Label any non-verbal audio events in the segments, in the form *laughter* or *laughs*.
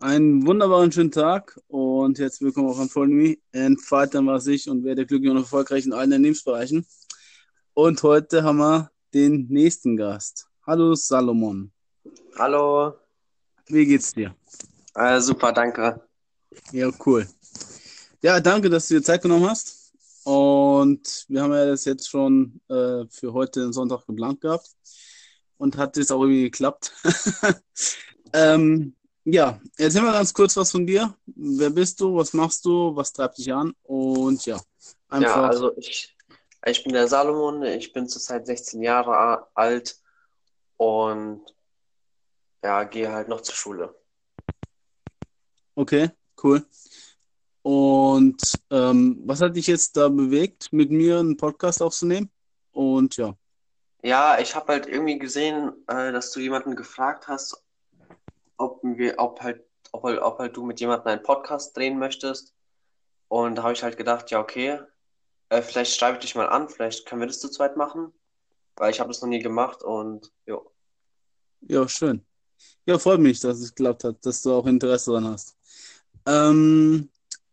Einen wunderbaren schönen Tag und herzlich willkommen auch an Follow Me. Entfalten was ich und werde glücklich und erfolgreich in allen Lebensbereichen. Und heute haben wir den nächsten Gast. Hallo Salomon. Hallo. Wie geht's dir? Äh, super, danke. Ja, cool. Ja, danke, dass du dir Zeit genommen hast. Und wir haben ja das jetzt schon äh, für heute den Sonntag geplant gehabt. Und hat es auch irgendwie geklappt. *laughs* ähm, ja, erzähl mal ganz kurz was von dir. Wer bist du? Was machst du? Was treibt dich an? Und ja, einfach. Ja, also ich, ich bin der Salomon, ich bin zurzeit 16 Jahre alt und ja, gehe halt noch zur Schule. Okay, cool. Und ähm, was hat dich jetzt da bewegt, mit mir einen Podcast aufzunehmen? Und ja. Ja, ich habe halt irgendwie gesehen, äh, dass du jemanden gefragt hast, ob wir, ob halt, ob, halt, ob halt du mit jemandem einen Podcast drehen möchtest. Und da habe ich halt gedacht, ja, okay, äh, vielleicht schreibe ich dich mal an, vielleicht können wir das zu zweit machen, weil ich habe das noch nie gemacht und jo. Ja, schön. Ja, freut mich, dass es geklappt hat, dass du auch Interesse daran hast. Ähm,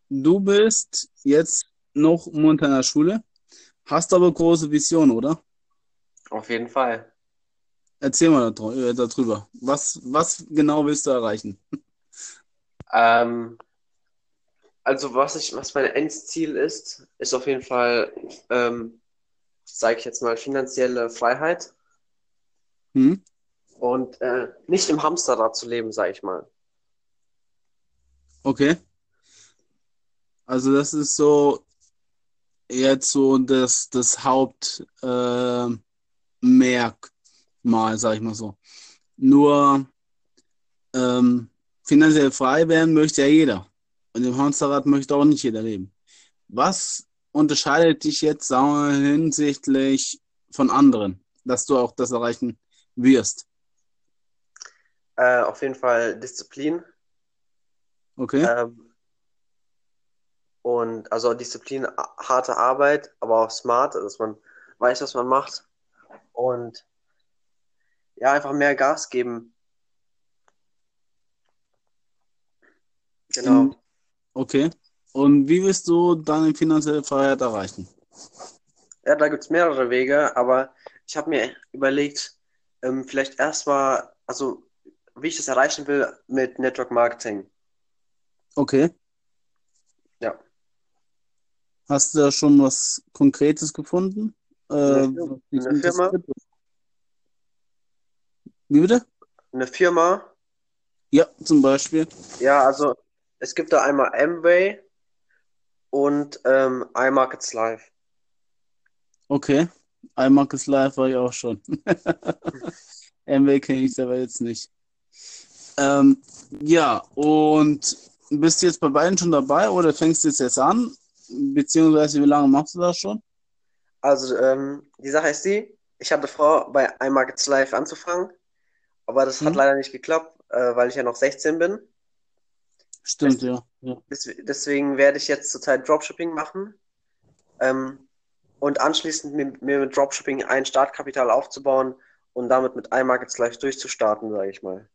du bist jetzt noch momentan in der Schule, hast aber große Vision, oder? Auf jeden Fall. Erzähl mal äh, darüber. Was, was genau willst du erreichen? Ähm, also was ich, was mein Endziel ist, ist auf jeden Fall, ähm, sage ich jetzt mal, finanzielle Freiheit. Hm? Und äh, nicht im Hamsterrad zu leben, sage ich mal. Okay. Also das ist so jetzt so das, das Hauptmerk. Äh, mal, sag ich mal so. Nur ähm, finanziell frei werden möchte ja jeder. Und im Hamsterrad möchte auch nicht jeder leben. Was unterscheidet dich jetzt, sagen wir, hinsichtlich von anderen, dass du auch das erreichen wirst? Äh, auf jeden Fall Disziplin. Okay. Ähm, und also Disziplin, harte Arbeit, aber auch smart, dass man weiß, was man macht. Und ja, einfach mehr Gas geben. Genau. In, okay. Und wie willst du deine finanzielle Freiheit erreichen? Ja, da gibt es mehrere Wege, aber ich habe mir überlegt, ähm, vielleicht erstmal, also wie ich das erreichen will mit Network Marketing. Okay. Ja. Hast du da schon was Konkretes gefunden? Eine, äh, eine Firma? Wie bitte? Eine Firma? Ja, zum Beispiel. Ja, also es gibt da einmal Amway und ähm, iMarkets Live. Okay. iMarkets Live war ich auch schon. *laughs* Amway kenne ich selber jetzt nicht. Ähm, ja, und bist du jetzt bei beiden schon dabei oder fängst du jetzt an? Beziehungsweise wie lange machst du das schon? Also, ähm, die Sache ist die, ich hatte vor, bei iMarkets Live anzufangen. Aber das hm. hat leider nicht geklappt, äh, weil ich ja noch 16 bin. Stimmt, ja. ja. Deswegen werde ich jetzt zurzeit Dropshipping machen. Ähm, und anschließend mir, mir, mit Dropshipping ein Startkapital aufzubauen und damit mit iMarkets Live durchzustarten, sage ich mal.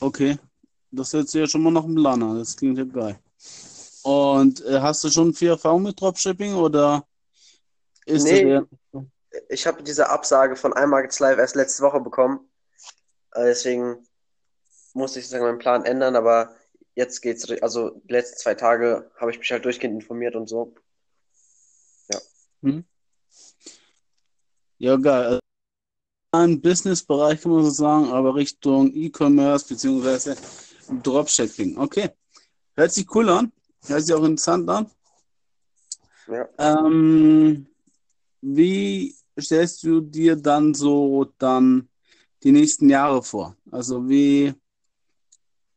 Okay. Das hört sich ja schon mal nach einem Plan an. Das klingt ja geil. Und äh, hast du schon viel Erfahrung mit Dropshipping oder ist nee, der... ich habe diese Absage von iMarkets Live erst letzte Woche bekommen. Äh, deswegen musste ich sozusagen meinen Plan ändern, aber jetzt geht's, also die letzten zwei Tage habe ich mich halt durchgehend informiert und so. Ja. Hm. Ja, geil. Also, Ein Businessbereich kann man so sagen, aber Richtung E-Commerce bzw. Dropshipping. Okay. Hört sich cool an. Hört sich auch interessant an. Ja. Ähm, wie stellst du dir dann so dann die nächsten Jahre vor? Also wie,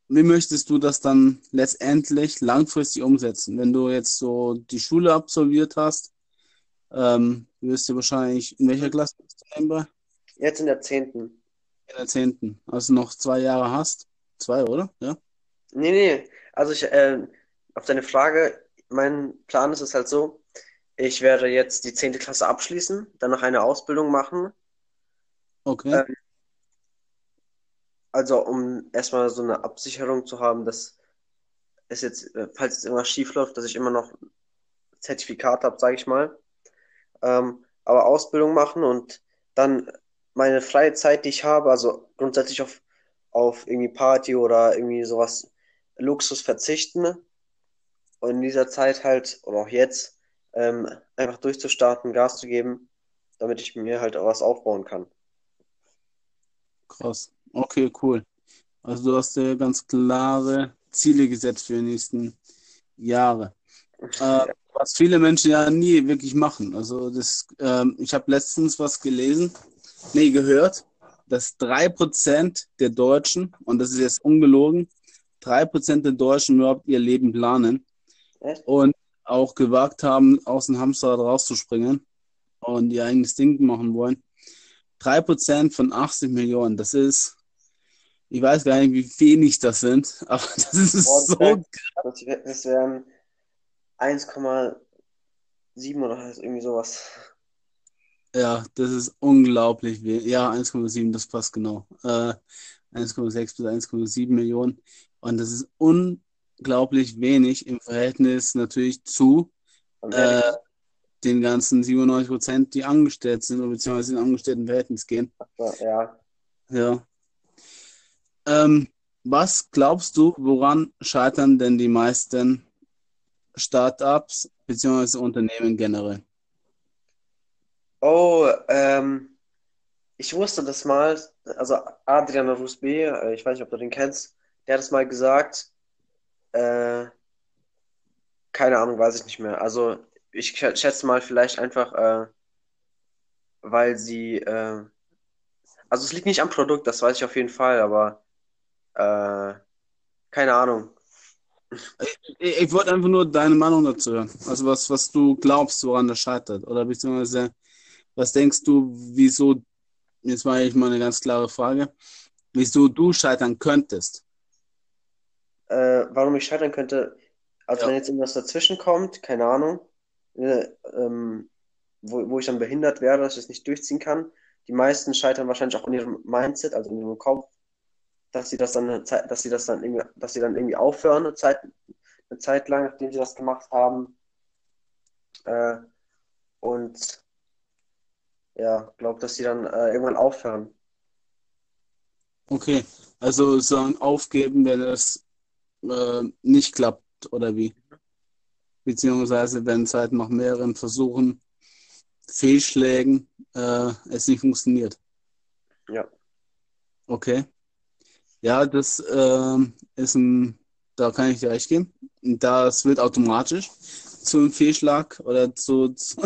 wie möchtest du das dann letztendlich langfristig umsetzen? Wenn du jetzt so die Schule absolviert hast, ähm, wirst du wahrscheinlich, in welcher Klasse bist du nebenbei? Jetzt in der zehnten. In der zehnten. Also noch zwei Jahre hast. Zwei, oder? Ja? Nee, nee. Also ich, äh, auf deine Frage, mein Plan ist es halt so, ich werde jetzt die zehnte Klasse abschließen, dann noch eine Ausbildung machen. Okay. Ähm, also um erstmal so eine Absicherung zu haben, dass es jetzt, äh, falls es irgendwas schief läuft, dass ich immer noch Zertifikat habe, sage ich mal. Ähm, aber Ausbildung machen und dann meine freie Zeit, die ich habe, also grundsätzlich auf, auf irgendwie Party oder irgendwie sowas Luxus verzichten und in dieser Zeit halt, oder auch jetzt, ähm, einfach durchzustarten, Gas zu geben, damit ich mir halt auch was aufbauen kann. Krass. Okay, cool. Also du hast dir ganz klare Ziele gesetzt für die nächsten Jahre. Äh, was viele Menschen ja nie wirklich machen. Also das, ähm, ich habe letztens was gelesen, nee, gehört, dass drei Prozent der Deutschen, und das ist jetzt ungelogen, drei Prozent der Deutschen überhaupt ihr Leben planen Echt? und auch gewagt haben, aus dem Hamsterrad rauszuspringen und ihr eigenes Ding machen wollen. Drei Prozent von 80 Millionen, das ist, ich weiß gar nicht, wie wenig das sind, *laughs* aber das ist Boah, das so wär- Das, wär- das wären 1,7 oder halt irgendwie sowas. Ja, das ist unglaublich wenig. Ja, 1,7, das passt genau. Äh, 1,6 bis 1,7 Millionen. Und das ist unglaublich wenig im Verhältnis natürlich zu äh, den ganzen 97 Prozent, die angestellt sind oder beziehungsweise in Angestelltenverhältnis gehen. ja, Ja. Ähm, was glaubst du, woran scheitern denn die meisten Startups beziehungsweise Unternehmen generell? Oh, ähm, ich wusste das mal, also Adrian Rusbe, äh, ich weiß nicht, ob du den kennst, der hat es mal gesagt, äh, keine Ahnung, weiß ich nicht mehr. Also ich sch- schätze mal vielleicht einfach, äh, weil sie, äh, also es liegt nicht am Produkt, das weiß ich auf jeden Fall, aber äh, keine Ahnung. Ich, ich wollte einfach nur deine Meinung dazu hören. Also was, was du glaubst, woran das scheitert. Oder beziehungsweise, was denkst du, wieso, jetzt war ich mal eine ganz klare Frage, wieso du scheitern könntest. Äh, warum ich scheitern könnte, also Ja. wenn jetzt irgendwas dazwischen kommt, keine Ahnung, äh, ähm, wo, wo ich dann behindert werde, dass ich das nicht durchziehen kann. Die meisten scheitern wahrscheinlich auch in ihrem Mindset, also in ihrem Kopf, dass sie das dann eine Zeit, dass sie das dann irgendwie, dass sie dann irgendwie aufhören, eine Zeit, eine Zeit lang, nachdem sie das gemacht haben. Äh, und ja, glaube, dass sie dann äh, irgendwann aufhören. Okay, also sagen aufgeben, wenn es äh, nicht klappt, oder wie? Beziehungsweise wenn es halt nach mehreren Versuchen, Fehlschlägen, äh, es nicht funktioniert. Ja. Okay. Ja, das ähm, ist ein, da kann ich dir recht geben. Das wird automatisch zu einem Fehlschlag oder zu, *laughs* zu,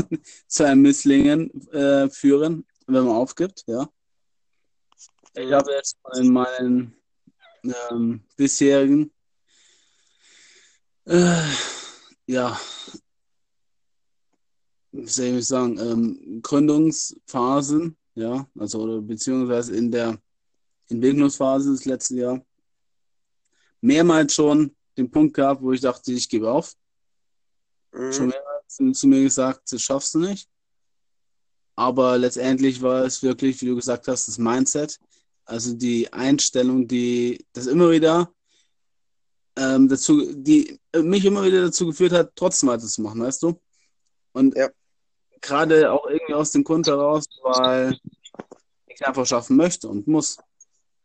zu einem Misslingen äh, führen, wenn man aufgibt, ja. Ich habe jetzt in meinen ähm, bisherigen äh, ja, wie soll ich sagen, ähm, Gründungsphasen, ja, also oder beziehungsweise in der Entwicklungsphase des letzten Jahr mehrmals schon den Punkt gehabt, wo ich dachte, ich gebe auf. Mhm. Schon mehrmals zu mir gesagt, das schaffst du nicht. Aber letztendlich war es wirklich, wie du gesagt hast, das Mindset, also die Einstellung, die das immer wieder ähm, dazu, die mich immer wieder dazu geführt hat, trotzdem weiterzumachen, weißt du? Und Ja. gerade auch irgendwie aus dem Grund heraus, weil ich einfach schaffen möchte und muss.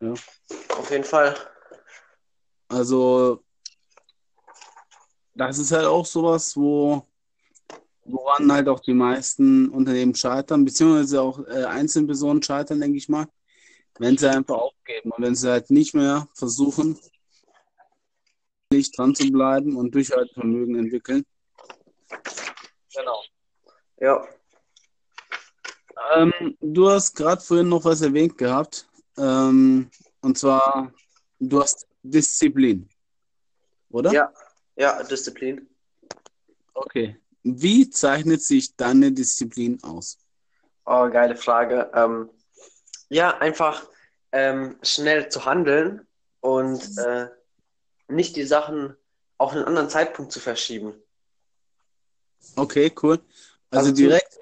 Auf jeden Fall. Also, das ist halt auch sowas, wo, woran halt auch die meisten Unternehmen scheitern, beziehungsweise auch äh, Einzelpersonen scheitern, denke ich mal, wenn sie einfach aufgeben und wenn sie halt nicht mehr versuchen, nicht dran zu bleiben und Durchhaltevermögen entwickeln. Genau. Ja. Ähm, du hast gerade vorhin noch was erwähnt gehabt, ähm, und zwar, du hast Disziplin, oder? Ja. Ja, Disziplin. Okay. Wie zeichnet sich deine Disziplin aus? Oh, geile Frage. Ähm, ja, einfach ähm, schnell zu handeln und äh, nicht die Sachen auf einen anderen Zeitpunkt zu verschieben. Okay, cool. Also Also direkt,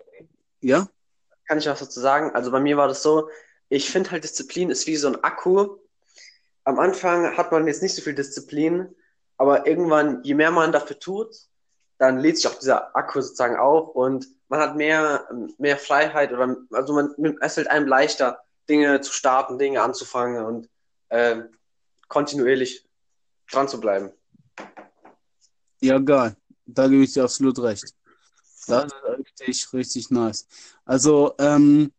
ja? Kann ich was dazu sagen? Also bei mir war das so, ich finde halt Disziplin ist wie so ein Akku. am Anfang hat man jetzt nicht so viel Disziplin, aber irgendwann, je mehr man dafür tut, dann lädt sich auch dieser Akku sozusagen auf und man hat mehr, mehr Freiheit oder also man es fällt einem leichter, Dinge zu starten, Dinge anzufangen und äh, kontinuierlich dran zu bleiben. Ja, geil. Da gebe ich dir absolut recht. Das ist richtig, richtig nice. Also, ähm,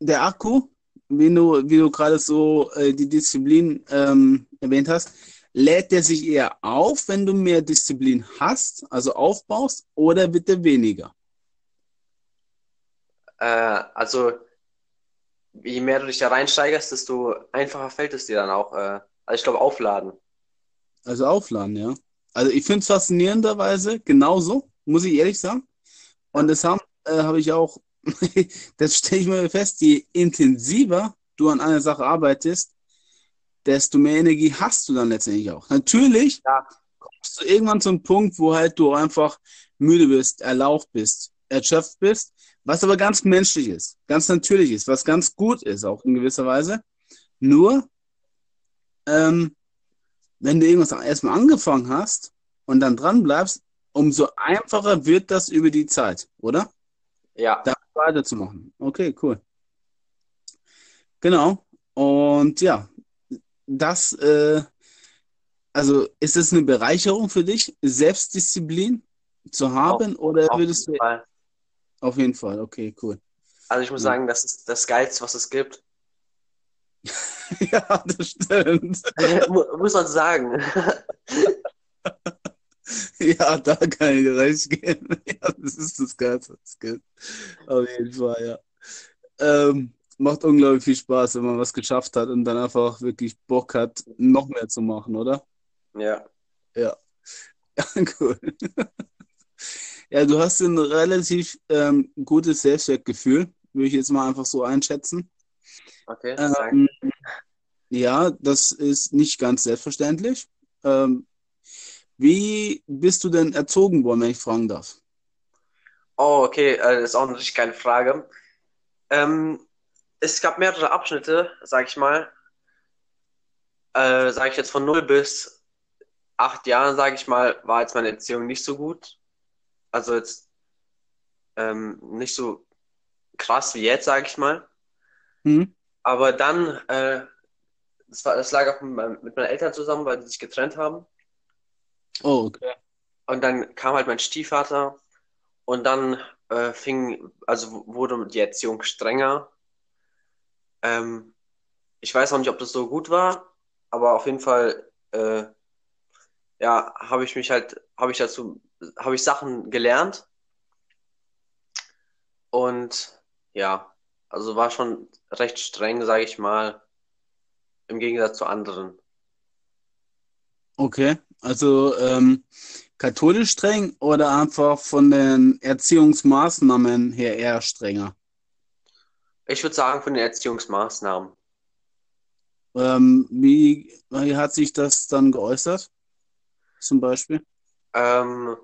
der Akku, wie du, wie du gerade so äh, die Disziplin ähm, erwähnt hast, lädt der sich eher auf, wenn du mehr Disziplin hast, also aufbaust, oder wird der weniger? Äh, also, je mehr du dich da reinsteigerst, desto einfacher fällt es dir dann auch. Äh, also, ich glaube, aufladen. Also, aufladen, ja. Also, ich finde es faszinierenderweise genauso, muss ich ehrlich sagen. Und das haben, äh, habe ich auch, *laughs* das stelle ich mir fest, je intensiver du an einer Sache arbeitest, desto mehr Energie hast du dann letztendlich auch. Natürlich ja. kommst du irgendwann zum Punkt, wo halt du einfach müde bist, erlaucht bist, erschöpft bist, was aber ganz menschlich ist, ganz natürlich ist, was ganz gut ist, auch in gewisser Weise. Nur, ähm, wenn du irgendwas erstmal angefangen hast und dann dran bleibst, umso einfacher wird das über die Zeit, oder? Ja. Da weiterzumachen. Okay, cool. Genau. Und ja, das, äh, also ist es eine Bereicherung für dich, Selbstdisziplin zu haben? Auf, oder auf würdest jeden du. Fall. Auf jeden Fall, okay, cool. Also ich muss ja. sagen, das ist das Geilste, was es gibt. *laughs* ja, das stimmt. muss man sagen. *laughs* *laughs* ja, da kann ich recht geben. *laughs* Ja, das ist das was es gibt. Auf jeden Fall, ja. Ähm, macht unglaublich viel Spaß, wenn man was geschafft hat und dann einfach wirklich Bock hat, noch mehr zu machen, oder? Ja. Ja. Ja, *laughs* cool. ja, du hast ein relativ ähm, gutes Selbstwertgefühl, würde ich jetzt mal einfach so einschätzen. Okay, ähm, ja, das ist nicht ganz selbstverständlich. Ähm, wie bist du denn erzogen worden, wenn ich fragen darf? Oh, okay, äh, das ist auch eine richtig geile Frage. Ähm, es gab mehrere Abschnitte, sag ich mal. Äh, sag ich jetzt von 0 bis 8 Jahren, sag ich mal, war jetzt meine Erziehung nicht so gut. Also jetzt ähm, nicht so krass wie jetzt, sag ich mal. Mhm. Aber dann, äh, das, war, das lag auch mit, mit meinen Eltern zusammen, weil sie sich getrennt haben. Oh, okay. Und dann kam halt mein Stiefvater und dann äh, fing, also wurde die Erziehung strenger ähm, ich weiß auch nicht, ob das so gut war, aber auf jeden Fall, äh, ja, habe ich mich halt, habe ich dazu, habe ich Sachen gelernt. Und ja, also war schon recht streng, sage ich mal, im Gegensatz zu anderen. Okay, also ähm, katholisch streng oder einfach von den Erziehungsmaßnahmen her eher strenger? Ich würde sagen, von den Erziehungsmaßnahmen. Ähm, wie, wie hat sich das dann geäußert? Zum Beispiel? Ähm,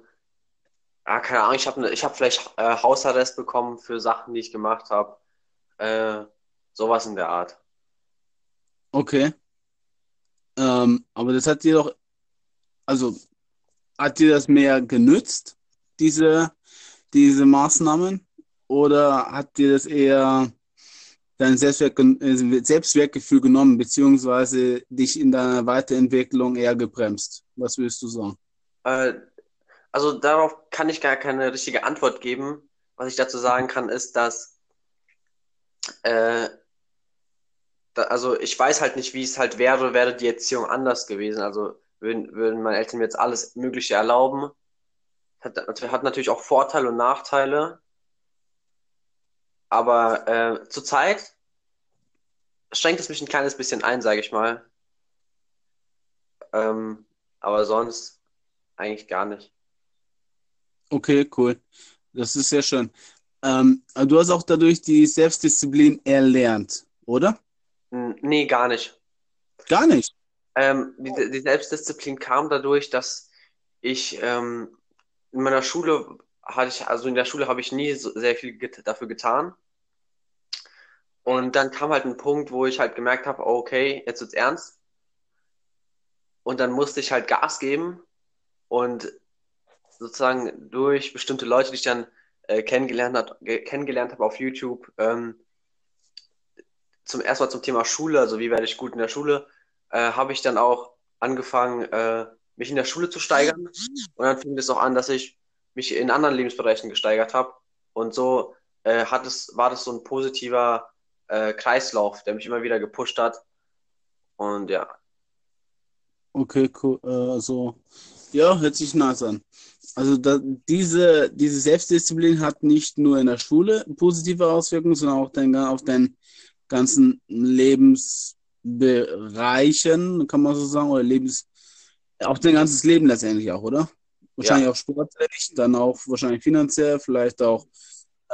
ja, keine Ahnung, ich habe ich hab vielleicht äh, Hausarrest bekommen für Sachen, die ich gemacht habe. Äh, sowas in der Art. Okay. Ähm, aber das hat dir doch, also hat dir das mehr genützt, diese, diese Maßnahmen? Oder hat dir das eher dein Selbstwert, äh, Selbstwertgefühl genommen, beziehungsweise dich in deiner Weiterentwicklung eher gebremst? Was würdest du sagen? Äh, also darauf kann ich gar keine richtige Antwort geben. Was ich dazu sagen kann, ist, dass äh, da, also ich weiß halt nicht, wie es halt wäre, wäre die Erziehung anders gewesen. Also würden, würden meine Eltern mir jetzt alles Mögliche erlauben. Hat, hat natürlich auch Vorteile und Nachteile. Aber äh, zurzeit schränkt es mich ein kleines bisschen ein, sage ich mal. Ähm, aber sonst eigentlich gar nicht. Okay, cool. Das ist sehr schön. Ähm, du hast auch dadurch die Selbstdisziplin erlernt, oder? Nee, gar nicht. Gar nicht? Ähm, die, die, Selbstdisziplin kam dadurch, dass ich ähm, in meiner Schule hatte ich, also in der Schule habe ich nie so sehr viel get dafür getan. Und dann kam halt ein Punkt, wo ich halt gemerkt habe, okay, jetzt wird's ernst. Und dann musste ich halt Gas geben und sozusagen durch bestimmte Leute, die ich dann äh, kennengelernt, hat, kennengelernt habe auf YouTube, ähm, zum ersten Mal zum Thema Schule, also wie werde ich gut in der Schule, äh, habe ich dann auch angefangen, äh, mich in der Schule zu steigern. Und dann fing es auch an, dass ich mich in anderen Lebensbereichen gesteigert habe. Und so äh, hat es, war das so ein positiver äh, Kreislauf, der mich immer wieder gepusht hat. Und ja. Okay, cool. Äh, also, ja, hört sich nice an. Also da, diese, diese Selbstdisziplin hat nicht nur in der Schule positive Auswirkungen, sondern auch dein, auf deinen ganzen Lebensbereichen, kann man so sagen, oder Lebens, auch dein ganzes Leben letztendlich auch, oder? Wahrscheinlich Ja, auch sportlich, dann auch wahrscheinlich finanziell, vielleicht auch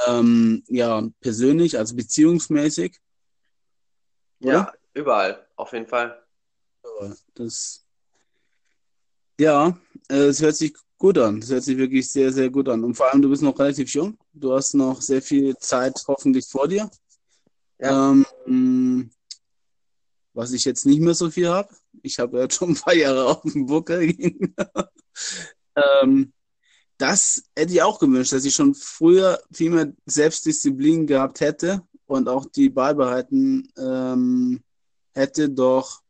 ähm, ja persönlich, also beziehungsmäßig, oder? ja, überall, auf jeden Fall. Ja, Das, ja, äh, es hört sich gut an. Es hört sich wirklich sehr, sehr gut an. Und vor allem, du bist noch relativ jung. Du hast noch sehr viel Zeit hoffentlich vor dir. Ja, Ähm, was ich jetzt nicht mehr so viel habe. Ich habe ja schon ein paar Jahre auf dem Buckel. *laughs* Ähm, das hätte ich auch gewünscht, dass ich schon früher viel mehr Selbstdisziplin gehabt hätte und auch die beibehalten ähm, hätte. Doch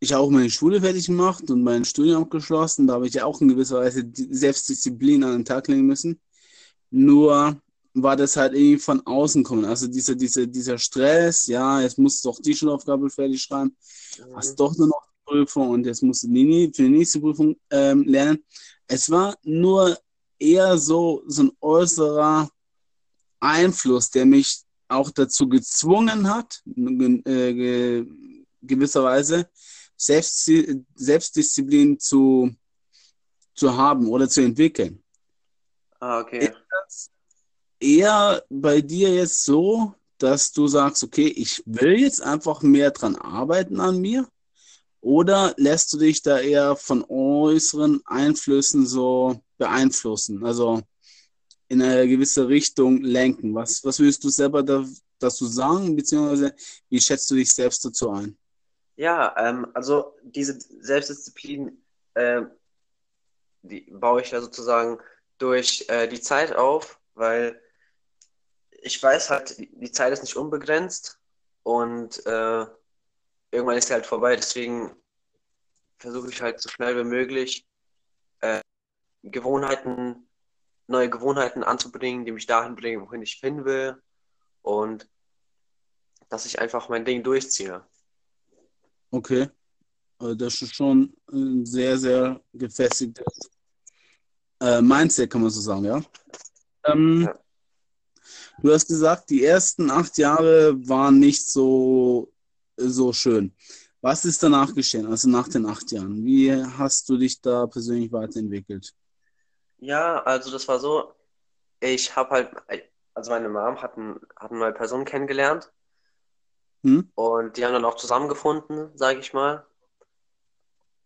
ich habe auch meine Schule fertig gemacht und mein Studium abgeschlossen. Da habe ich ja auch in gewisser Weise Selbstdisziplin an den Tag legen müssen. Nur war das halt irgendwie von außen kommen. Also dieser, dieser, dieser Stress, ja, jetzt musst du doch die Schulaufgabe fertig schreiben, mhm. hast doch nur noch die Prüfung und jetzt musst du die, für die nächste Prüfung ähm, lernen. Es war nur eher so, so ein äußerer Einfluss, der mich auch dazu gezwungen hat, äh, ge gewisserweise Selbst Selbstdisziplin zu, zu haben oder zu entwickeln. Ah, okay. Eher bei dir jetzt so, dass du sagst, okay, ich will jetzt einfach mehr dran arbeiten an mir? Oder lässt du dich da eher von äußeren Einflüssen so beeinflussen? Also in eine gewisse Richtung lenken? Was, was würdest du selber da, dazu sagen? Beziehungsweise wie schätzt du dich selbst dazu ein? Ja, ähm, also diese Selbstdisziplin, äh, die baue ich ja sozusagen durch äh, die Zeit auf, weil ich weiß halt, die Zeit ist nicht unbegrenzt und äh, irgendwann ist sie halt vorbei. Deswegen versuche ich halt so schnell wie möglich Gewohnheiten, neue Gewohnheiten anzubringen, die mich dahin bringen, wohin ich hin will und dass ich einfach mein Ding durchziehe. Okay. Also das ist schon ein sehr, sehr gefestigtes äh, Mindset, kann man so sagen, ja. Ähm, Ja. Du hast gesagt, die ersten acht Jahre waren nicht so, so schön. Was ist danach geschehen, also nach den acht Jahren? Wie hast du dich da persönlich weiterentwickelt? Ja, also das war so, ich habe halt, also meine Mom hatten, hatten mal Personen kennengelernt Hm? und die haben dann auch zusammengefunden, sage ich mal.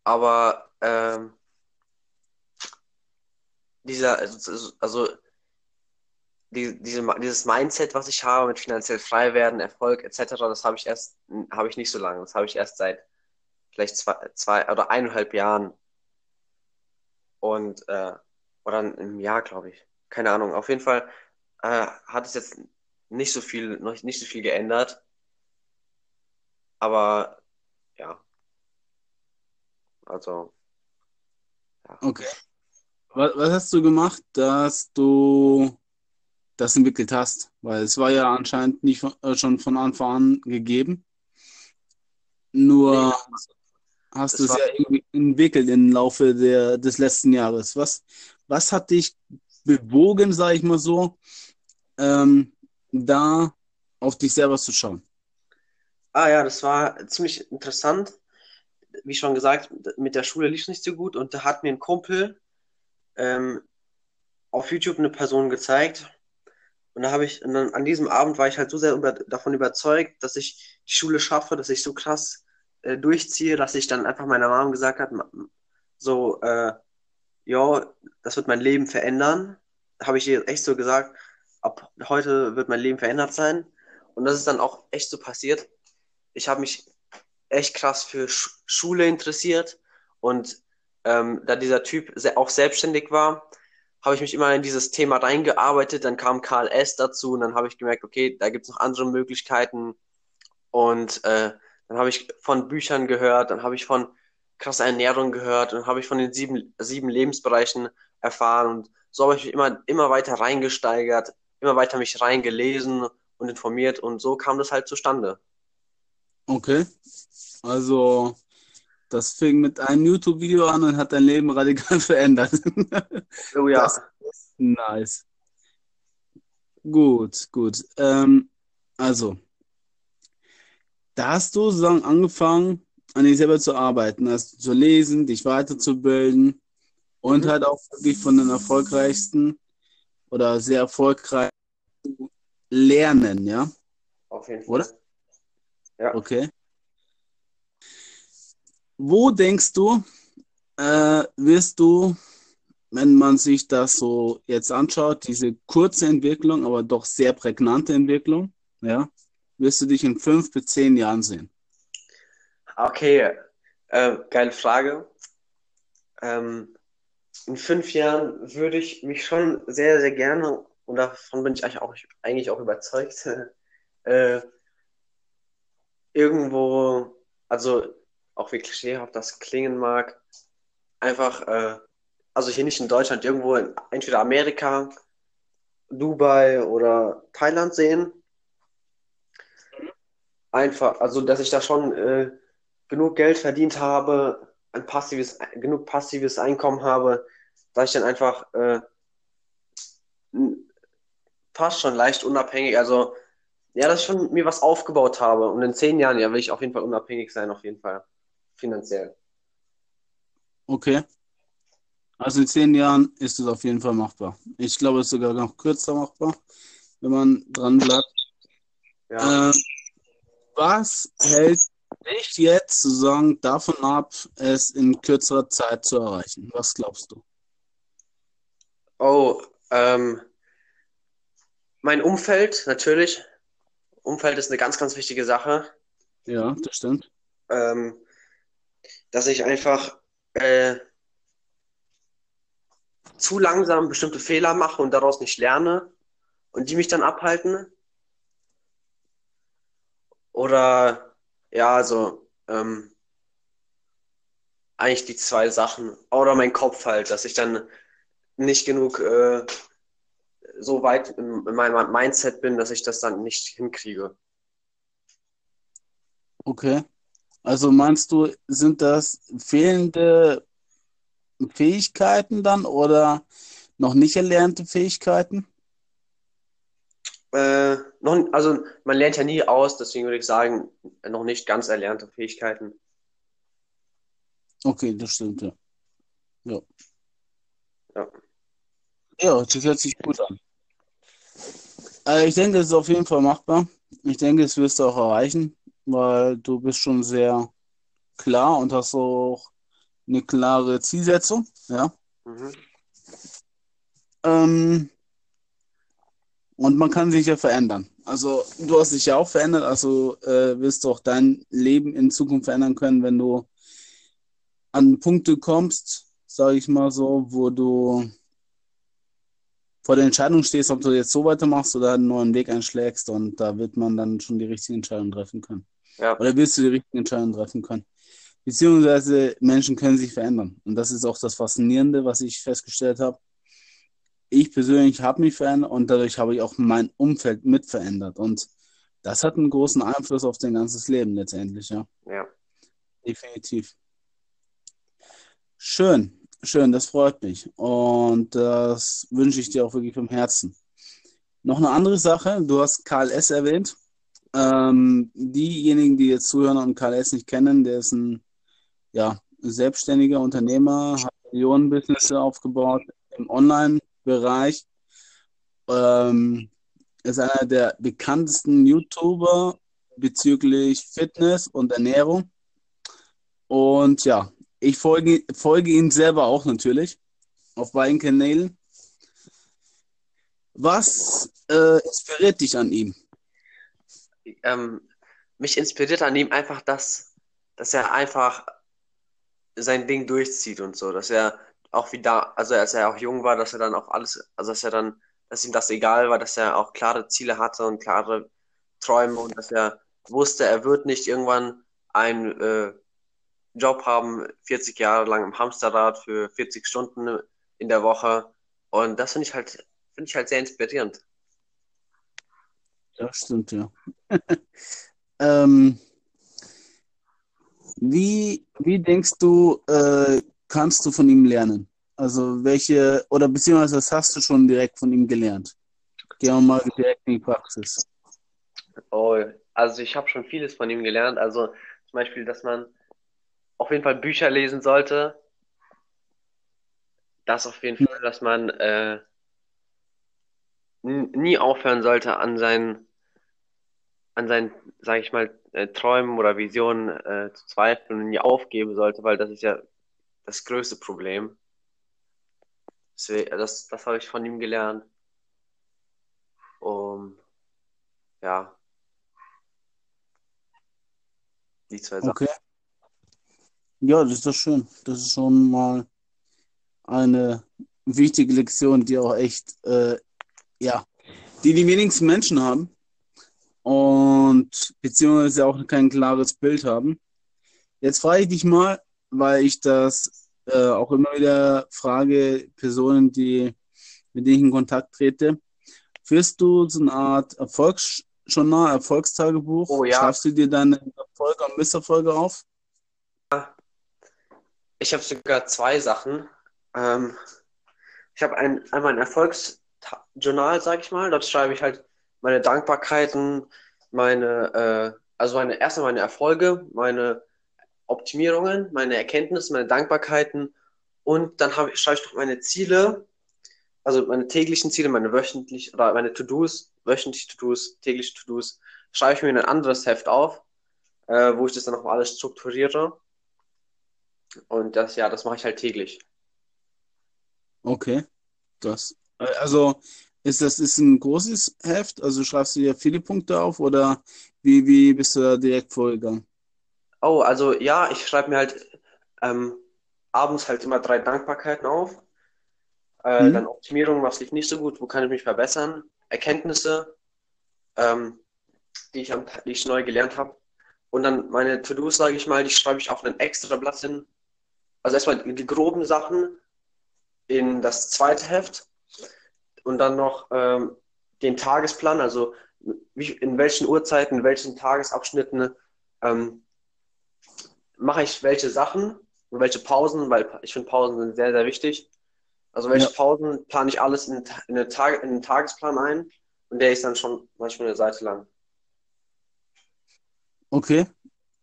Aber ähm, dieser, also, also die, diese, dieses Mindset, was ich habe mit finanziell frei werden, Erfolg etc., das habe ich erst, habe ich nicht so lange. Das habe ich erst seit vielleicht zwei, zwei oder eineinhalb Jahren und äh, oder im Jahr, glaube ich. Keine Ahnung. Auf jeden Fall äh, hat es jetzt nicht so viel, noch nicht so viel geändert. Aber ja, also ja. Okay. Was, was hast du gemacht, dass du das entwickelt hast? Weil es war ja anscheinend nicht von, äh, schon von Anfang an gegeben. Nee, Nur hast du es ja irgendwie entwickelt im Laufe der, des letzten Jahres. Was, was hat dich bewogen, sage ich mal so, ähm, da auf dich selber zu schauen? Ah ja, das war ziemlich interessant. Wie schon gesagt, mit der Schule lief es nicht so gut und da hat mir ein Kumpel ähm, auf YouTube eine Person gezeigt. Und da habe ich, dann an diesem Abend war ich halt so sehr über, davon überzeugt, dass ich die Schule schaffe, dass ich so krass äh, durchziehe, dass ich dann einfach meiner Mom gesagt habe, so, äh, ja, das wird mein Leben verändern. Habe ich ihr echt so gesagt, ab heute wird mein Leben verändert sein. und das ist dann auch echt so passiert, ich habe mich echt krass für Sch Schule interessiert und ähm, da dieser Typ auch selbstständig war, habe ich mich immer in dieses Thema reingearbeitet. Dann kam Karl S. dazu und dann habe ich gemerkt, okay, da gibt es noch andere Möglichkeiten. Und äh, dann habe ich von Büchern gehört, dann habe ich von krasser Ernährung gehört und habe ich von den sieben, sieben Lebensbereichen erfahren. Und so habe ich mich immer, immer weiter reingesteigert, immer weiter mich reingelesen und informiert und so kam das halt zustande. Okay. Also, das fing mit einem YouTube-Video an und hat dein Leben radikal *laughs* verändert. Oh ja. Nice. Gut, gut. Ähm, also, da hast du sozusagen angefangen, an dir selber zu arbeiten, hast zu lesen, dich weiterzubilden und Mhm. halt auch wirklich von den erfolgreichsten oder sehr erfolgreichen lernen, ja? Auf jeden Fall. Oder? Ja. Okay. Wo denkst du, äh, wirst du, wenn man sich das so jetzt anschaut, diese kurze Entwicklung, aber doch sehr prägnante Entwicklung, ja, wirst du dich in fünf bis zehn Jahren sehen? Okay, äh, geile Frage. Ähm, in fünf Jahren würde ich mich schon sehr, sehr gerne, und davon bin ich eigentlich auch, eigentlich auch überzeugt, *laughs* äh, irgendwo, also auch wie klischeehaft das klingen mag, einfach, äh, also hier nicht in Deutschland, irgendwo in entweder Amerika, Dubai oder Thailand sehen. Einfach, also dass ich da schon äh, genug Geld verdient habe, ein passives, genug passives Einkommen habe, dass ich dann einfach äh, fast schon leicht unabhängig, also ja, dass ich schon mir was aufgebaut habe. Und in zehn Jahren, ja, will ich auf jeden Fall unabhängig sein, auf jeden Fall. Finanziell. Okay. Also in zehn Jahren ist es auf jeden Fall machbar. Ich glaube, es ist sogar noch kürzer machbar, wenn man dran bleibt. Ja. Äh, was hält dich jetzt sozusagen davon ab, es in kürzerer Zeit zu erreichen? Was glaubst du? Oh, ähm, mein Umfeld, natürlich. Umfeld ist eine ganz, ganz wichtige Sache. Ja, das stimmt. Ähm, dass ich einfach äh, zu langsam bestimmte Fehler mache und daraus nicht lerne und die mich dann abhalten. Oder ja, also ähm, eigentlich die zwei Sachen. Oder mein Kopf halt, dass ich dann nicht genug äh, so weit in, in meinem Mindset bin, dass ich das dann nicht hinkriege. Okay. Also meinst du, sind das fehlende Fähigkeiten dann oder noch nicht erlernte Fähigkeiten? Äh, noch, also man lernt ja nie aus, deswegen würde ich sagen, noch nicht ganz erlernte Fähigkeiten. Okay, das stimmt, ja. Ja. Ja. Ja, das hört sich gut an. Äh, ich denke, es ist auf jeden Fall machbar. Ich denke, das wirst du auch erreichen, weil du bist schon sehr klar und hast auch eine klare Zielsetzung, ja. Mhm. Ähm, und man kann sich ja verändern. Also du hast dich ja auch verändert, also äh, wirst du auch dein Leben in Zukunft verändern können, wenn du an Punkte kommst, sage ich mal so, wo du vor der Entscheidung stehst, ob du jetzt so weitermachst oder einen neuen Weg einschlägst und da wird man dann schon die richtige Entscheidung treffen können. Ja. Oder wirst du die richtige Entscheidung treffen können. Beziehungsweise Menschen können sich verändern. Und das ist auch das Faszinierende, was ich festgestellt habe. Ich persönlich habe mich verändert und dadurch habe ich auch mein Umfeld mit verändert. Und das hat einen großen Einfluss auf dein ganzes Leben letztendlich, ja. Ja. Definitiv. Schön, schön, das freut mich. Und das wünsche ich dir auch wirklich vom Herzen. Noch eine andere Sache, du hast Karl S. erwähnt. Ähm, diejenigen, die jetzt zuhören und Karl S. nicht kennen, der ist ein ja, selbstständiger Unternehmer, hat Millionenbusiness aufgebaut im Online-Bereich. Ähm, ist einer der bekanntesten YouTuber bezüglich Fitness und Ernährung. Und ja, ich folge, folge ihm selber auch natürlich auf beiden Kanälen. Was äh, inspiriert dich an ihm? Ähm, mich inspiriert an ihm einfach, dass, dass er einfach sein Ding durchzieht und so, dass er auch wie da, also als er auch jung war, dass er dann auch alles, also dass er dann, dass ihm das egal war, dass er auch klare Ziele hatte und klare Träume und dass er wusste, er wird nicht irgendwann einen äh, Job haben, 40 Jahre lang im Hamsterrad für 40 Stunden in der Woche. Und das finde ich halt, finde ich halt sehr inspirierend. Das stimmt, ja. *laughs* ähm, wie, wie denkst du, äh, kannst du von ihm lernen? Also welche, oder beziehungsweise was hast du schon direkt von ihm gelernt? Gehen wir mal direkt in die Praxis. Oh, also ich habe schon vieles von ihm gelernt. Also zum Beispiel, dass man auf jeden Fall Bücher lesen sollte. Das auf jeden Fall, dass man äh, nie aufhören sollte an seinen, an seinen, sag ich mal, äh, Träumen oder Visionen äh, zu zweifeln und nie aufgeben sollte, weil das ist ja das größte Problem. Das, das habe ich von ihm gelernt. Um, ja. Die zwei Sachen. Okay. Ja, das ist doch schön. Das ist schon mal eine wichtige Lektion, die auch echt, äh, ja, die die wenigsten Menschen haben und beziehungsweise auch kein klares Bild haben. Jetzt frage ich dich mal, weil ich das äh, auch immer wieder frage, Personen, die, mit denen ich in Kontakt trete, führst du so eine Art Erfolgsjournal, Erfolgstagebuch? Oh ja. Schreibst du dir deine Erfolge und Misserfolge auf? Ich habe sogar zwei Sachen. Ähm, ich habe ein, einmal ein Erfolgsjournal, sag ich mal. Dort schreibe ich halt meine Dankbarkeiten, meine, äh, also meine, erstmal meine Erfolge, meine Optimierungen, meine Erkenntnisse, meine Dankbarkeiten und dann habe, schreibe ich noch meine Ziele, also meine täglichen Ziele, meine wöchentlichen oder meine To-Dos, wöchentliche To-Dos, tägliche To-Dos, schreibe ich mir in ein anderes Heft auf, äh, wo ich das dann nochmal alles strukturiere. Und das, ja, das mache ich halt täglich. Okay. Das. Also ist das ist ein großes Heft? Also schreibst du dir viele Punkte auf oder wie, wie bist du da direkt vorgegangen? Oh, also ja, ich schreibe mir halt ähm, abends halt immer drei Dankbarkeiten auf. Äh, mhm. Dann Optimierung, was lief nicht so gut, wo kann ich mich verbessern? Erkenntnisse, ähm, die, ich am, die ich neu gelernt habe. Und dann meine To-Dos, sage ich mal, die schreibe ich auf einen extra Blatt hin, also erstmal die groben Sachen in das zweite Heft und dann noch ähm, den Tagesplan, also wie, in welchen Uhrzeiten, in welchen Tagesabschnitten ähm, mache ich welche Sachen und welche Pausen, weil ich finde Pausen sind sehr, sehr wichtig. Also welche ja. Pausen plane ich alles in, in, eine Tag, in den Tagesplan ein und der ist dann schon manchmal eine Seite lang. Okay.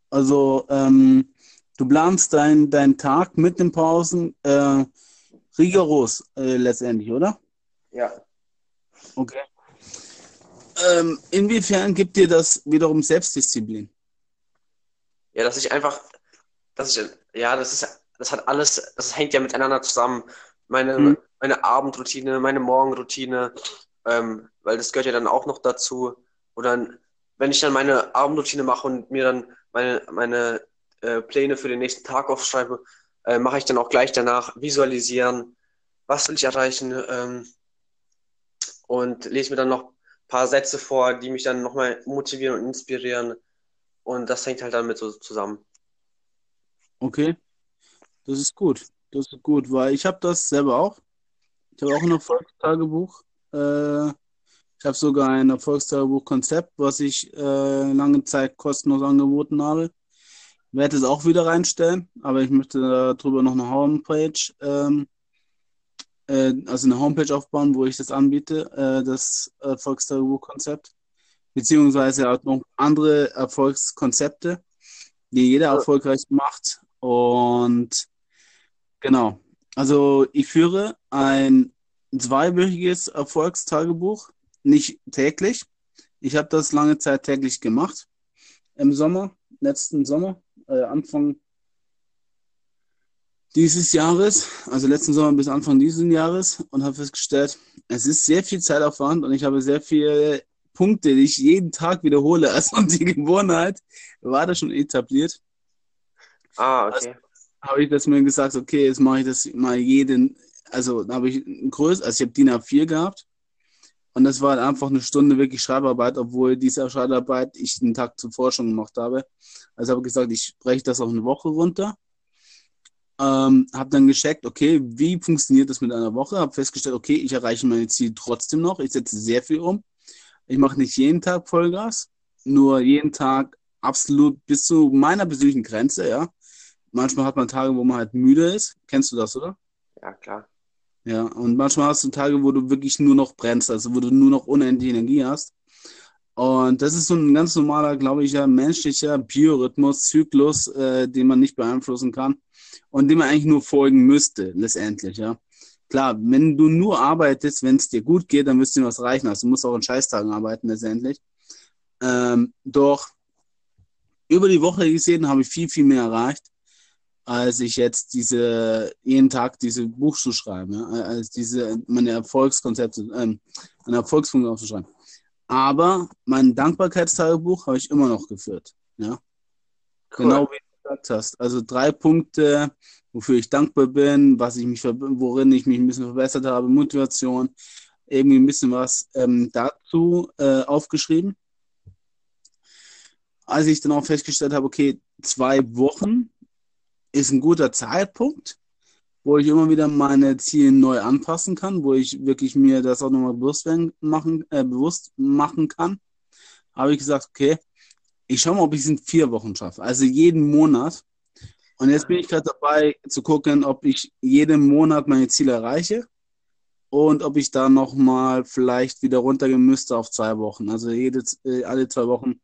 Also ähm, Du planst deinen dein Tag mit den Pausen äh, rigoros äh, letztendlich, oder? Ja. Okay. Ähm, inwiefern gibt dir das wiederum Selbstdisziplin? Ja, dass ich einfach, dass ich, ja, das ist, das hat alles, das hängt ja miteinander zusammen. Meine, hm. meine Abendroutine, meine Morgenroutine, ähm, weil das gehört ja dann auch noch dazu. Oder wenn ich dann meine Abendroutine mache und mir dann meine, meine äh, Pläne für den nächsten Tag aufschreibe, äh, mache ich dann auch gleich danach visualisieren, was will ich erreichen ähm, und lese mir dann noch ein paar Sätze vor, die mich dann nochmal motivieren und inspirieren. Und das hängt halt damit so zusammen. Okay, das ist gut. Das ist gut, weil ich habe das selber auch. Ich habe auch ein Erfolgstagebuch. Äh, ich habe sogar ein Erfolgstagebuch-Konzept, was ich äh, lange Zeit kostenlos angeboten habe werde es auch wieder reinstellen, aber ich möchte darüber noch eine Homepage, ähm, äh, also eine Homepage aufbauen, wo ich das anbiete, äh, das Erfolgstagebuch-Konzept, beziehungsweise auch noch andere Erfolgskonzepte, die jeder erfolgreich macht. Und genau, also ich führe ein zweiwöchiges Erfolgstagebuch, nicht täglich. Ich habe das lange Zeit täglich gemacht im Sommer, letzten Sommer äh, Anfang dieses Jahres, also letzten Sommer bis Anfang dieses Jahres und habe festgestellt, es ist sehr viel Zeitaufwand und ich habe sehr viel Punkte, die ich jeden Tag wiederhole. *laughs* Also die Gewohnheit war da schon etabliert. Ah, okay. Habe ich das mir gesagt, okay, jetzt mache ich das mal jeden, also da habe ich ein größ, also ich habe DIN A4 gehabt und das war einfach eine Stunde wirklich Schreibarbeit, obwohl diese Schreibarbeit ich den Tag zuvor schon gemacht habe. Also habe ich gesagt, ich breche das auf eine Woche runter. Ähm, habe dann gecheckt, okay, wie funktioniert das mit einer Woche? Habe festgestellt, okay, ich erreiche meine Ziele trotzdem noch. Ich setze sehr viel um. Ich mache nicht jeden Tag Vollgas, nur jeden Tag absolut bis zu meiner persönlichen Grenze, ja. Manchmal hat man Tage, wo man halt müde ist. Kennst du das, oder? Ja, klar. Ja, und manchmal hast du Tage, wo du wirklich nur noch brennst, also wo du nur noch unendlich Energie hast. Und das ist so ein ganz normaler, glaube ich, ja, menschlicher Biorhythmus, Zyklus, äh, den man nicht beeinflussen kann und dem man eigentlich nur folgen müsste, letztendlich, ja. Klar, wenn du nur arbeitest, wenn es dir gut geht, dann wirst du dir was reichen. Also du musst auch in Scheißtagen arbeiten, letztendlich. Ähm, doch über die Woche gesehen habe ich viel, viel mehr erreicht als ich jetzt diese jeden Tag diese Buch zu schreiben, ja, als diese meine Erfolgskonzepte, ähm, meine Erfolgspunkte aufzuschreiben. Aber mein Dankbarkeitstagebuch habe ich immer noch geführt, ja. Cool. Genau wie gesagt hast. Also drei Punkte, wofür ich dankbar bin, was ich mich, worin ich mich ein bisschen verbessert habe, Motivation, irgendwie ein bisschen was ähm, dazu äh, aufgeschrieben. Als ich dann auch festgestellt habe, okay, zwei Wochen ist ein guter Zeitpunkt, wo ich immer wieder meine Ziele neu anpassen kann, wo ich wirklich mir das auch nochmal bewusst machen, äh, bewusst machen kann. Habe ich gesagt, okay, ich schaue mal, ob ich es in vier Wochen schaffe. Also jeden Monat. Und jetzt bin ich gerade dabei zu gucken, ob ich jeden Monat meine Ziele erreiche und ob ich da nochmal vielleicht wieder runtergehen müsste auf zwei Wochen. Also jede, äh, alle zwei Wochen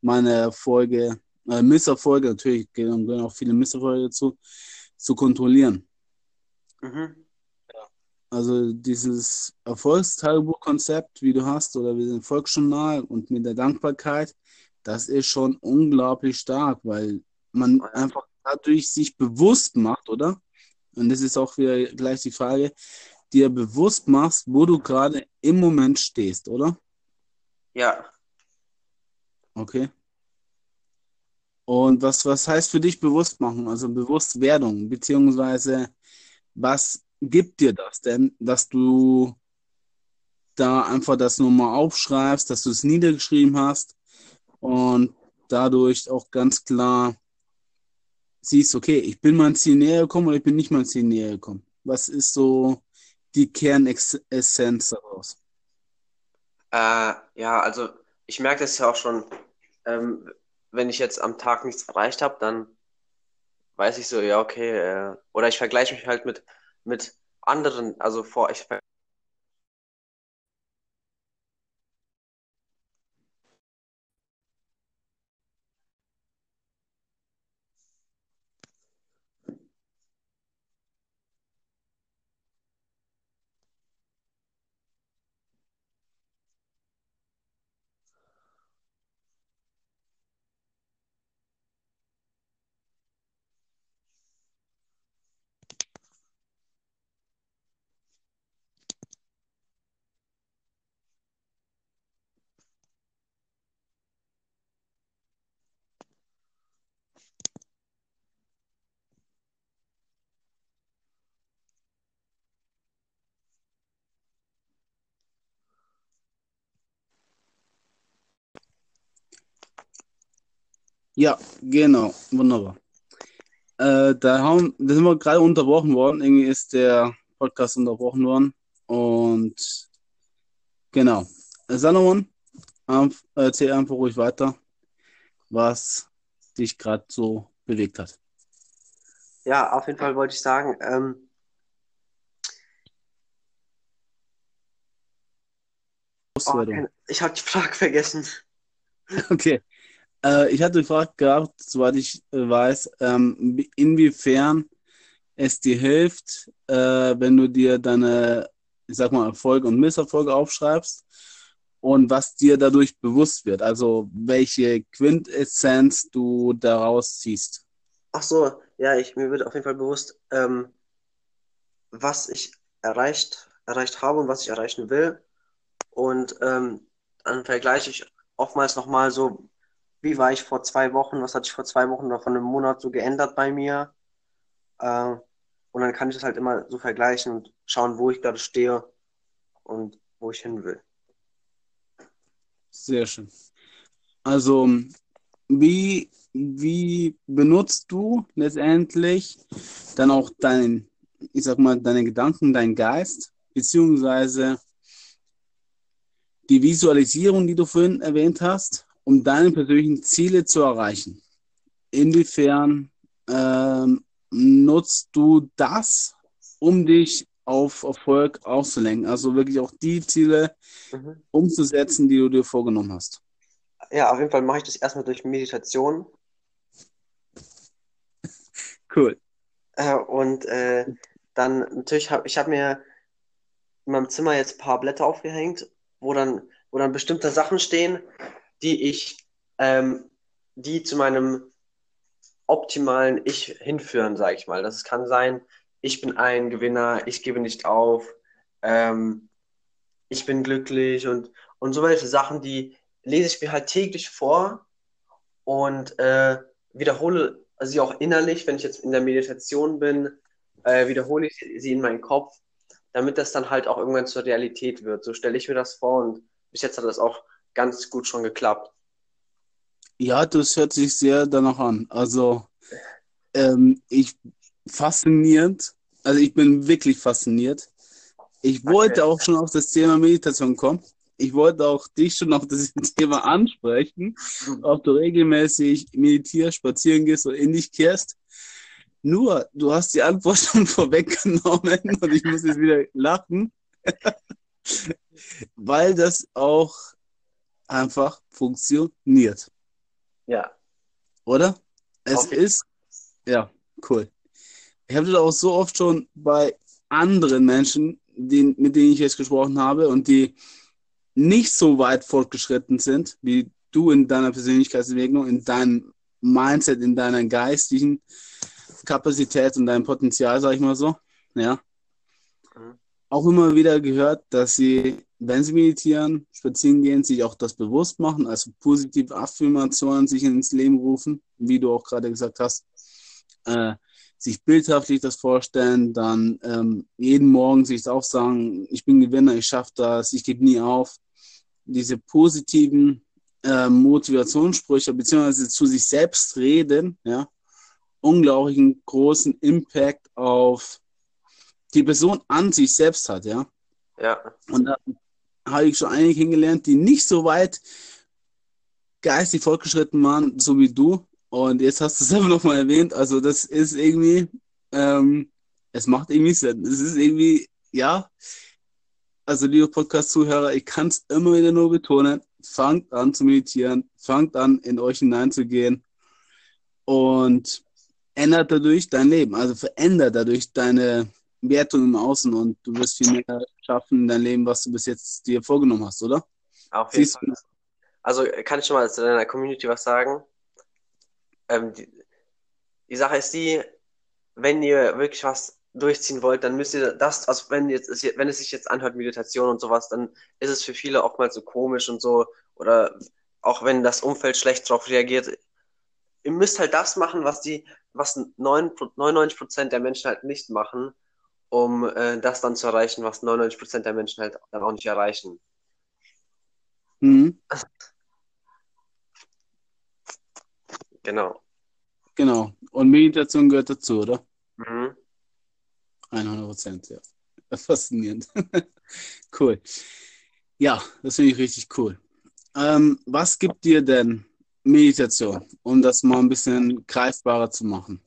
meine Folge äh, Misserfolge, natürlich gehören auch viele Misserfolge dazu, zu kontrollieren. Mhm. Also dieses Erfolgstagebuch-Konzept, wie du hast, oder wie ein Volksjournal und mit der Dankbarkeit, das ist schon unglaublich stark, weil man einfach dadurch sich bewusst macht, oder? Und das ist auch wieder gleich die Frage, dir bewusst machst, wo du gerade im Moment stehst, oder? Ja. Okay. Und was, was heißt für dich bewusst machen, also Bewusstwerdung, beziehungsweise was gibt dir das denn, dass du da einfach das nur mal aufschreibst, dass du es niedergeschrieben hast und dadurch auch ganz klar siehst, okay, ich bin mein Ziel näher gekommen oder ich bin nicht mein Ziel näher gekommen. Was ist so die Kernessenz daraus? Äh, ja, also ich merke das ja auch schon, ähm, wenn ich jetzt am Tag nichts erreicht habe, dann weiß ich so, ja, okay, äh, oder ich vergleiche mich halt mit, mit anderen, also vor, ich Ja, genau, wunderbar. Äh, da, haben, da sind wir gerade unterbrochen worden. Irgendwie ist der Podcast unterbrochen worden. Und genau. Salomon, erzähl einfach ruhig weiter, was dich gerade so bewegt hat. Ja, auf jeden Fall wollte ich sagen, ähm, oh, ich habe die Frage vergessen. Okay. Äh, ich hatte gefragt gehabt, soweit ich äh, weiß, ähm, inwiefern es dir hilft, äh, wenn du dir deine, ich sag mal, Erfolge und Misserfolge aufschreibst und was dir dadurch bewusst wird. Also welche Quintessenz du daraus ziehst. Ach so, ja, ich, mir wird auf jeden Fall bewusst, ähm, was ich erreicht, erreicht habe und was ich erreichen will. Und ähm, dann vergleiche ich oftmals nochmal so, wie war ich vor zwei Wochen, was hat sich vor zwei Wochen oder vor einem Monat so geändert bei mir. Äh, und dann kann ich das halt immer so vergleichen und schauen, wo ich gerade stehe und wo ich hin will. Sehr schön. Also, wie, wie benutzt du letztendlich dann auch deinen, ich sag mal, deine Gedanken, deinen Geist, beziehungsweise die Visualisierung, die du vorhin erwähnt hast, um deine persönlichen Ziele zu erreichen? Inwiefern ähm, nutzt du das, um dich auf Erfolg auszulenken? Also wirklich auch die Ziele mhm. umzusetzen, die du dir vorgenommen hast. Ja, auf jeden Fall mache ich das erstmal durch Meditation. *laughs* Cool. Äh, und äh, dann natürlich habe ich habe mir in meinem Zimmer jetzt ein paar Blätter aufgehängt, wo dann, wo dann bestimmte Sachen stehen, die ich, ähm, die zu meinem optimalen Ich hinführen, sage ich mal. Das kann sein, ich bin ein Gewinner, ich gebe nicht auf, ähm, ich bin glücklich und, und so welche Sachen, die lese ich mir halt täglich vor und äh, wiederhole sie auch innerlich, wenn ich jetzt in der Meditation bin, äh, wiederhole ich sie in meinen Kopf, damit das dann halt auch irgendwann zur Realität wird. So stelle ich mir das vor und bis jetzt hat das auch ganz gut schon geklappt. Ja, das hört sich sehr danach an. Also, ähm, ich faszinierend. Also, ich bin wirklich fasziniert. Ich wollte okay. auch schon auf das Thema Meditation kommen. Ich wollte auch dich schon auf das *laughs* Thema ansprechen, ob du regelmäßig meditierst, spazieren gehst oder in dich kehrst. Nur, du hast die Antwort *laughs* schon vorweggenommen und ich muss jetzt wieder lachen, *laughs* weil das auch einfach funktioniert. Ja. Oder? Es okay. ist, ja, cool. Ich habe das auch so oft schon bei anderen Menschen, die, mit denen ich jetzt gesprochen habe und die nicht so weit fortgeschritten sind, wie du in deiner Persönlichkeitsentwicklung, in deinem Mindset, in deiner geistigen Kapazität und deinem Potenzial, sag ich mal so, ja. Auch immer wieder gehört, dass sie wenn sie meditieren, spazieren gehen, sich auch das bewusst machen, also positive Affirmationen sich ins Leben rufen, wie du auch gerade gesagt hast, äh, sich bildhaftlich das vorstellen, dann ähm, jeden Morgen sich auch sagen, ich bin Gewinner, ich schaffe das, ich gebe nie auf. Diese positiven äh, Motivationssprüche beziehungsweise zu sich selbst reden, ja, unglaublichen großen Impact auf die Person an sich selbst hat, ja. Ja. Und da habe ich schon einige kennengelernt, die nicht so weit geistig fortgeschritten waren, so wie du. Und jetzt hast du es *laughs* selber nochmal erwähnt. Also das ist irgendwie, ähm, es macht irgendwie Sinn. Es ist irgendwie, ja, also liebe Podcast-Zuhörer, ich kann es immer wieder nur betonen, fangt an zu meditieren, fangt an in euch hineinzugehen und ändert dadurch dein Leben. Also verändert dadurch deine Wertung im Außen und du wirst viel mehr schaffen in deinem Leben, was du bis jetzt dir vorgenommen hast, oder? Auf jeden Siehst Fall. Also kann ich schon mal zu deiner Community was sagen? Ähm, die, die Sache ist die, wenn ihr wirklich was durchziehen wollt, dann müsst ihr das, also wenn jetzt wenn es sich jetzt anhört, Meditation und sowas, dann ist es für viele oftmals so komisch und so, oder auch wenn das Umfeld schlecht darauf reagiert. Ihr müsst halt das machen, was die, was 99 Prozent der Menschen halt nicht machen um äh, das dann zu erreichen, was 99% der Menschen halt dann auch nicht erreichen. Mhm. Genau. Genau. Und Meditation gehört dazu, oder? Mhm. 100% ja. *laughs* Faszinierend. *laughs* cool. Ja, das finde ich richtig cool. Ähm, was gibt dir denn Meditation, um das mal ein bisschen greifbarer zu machen?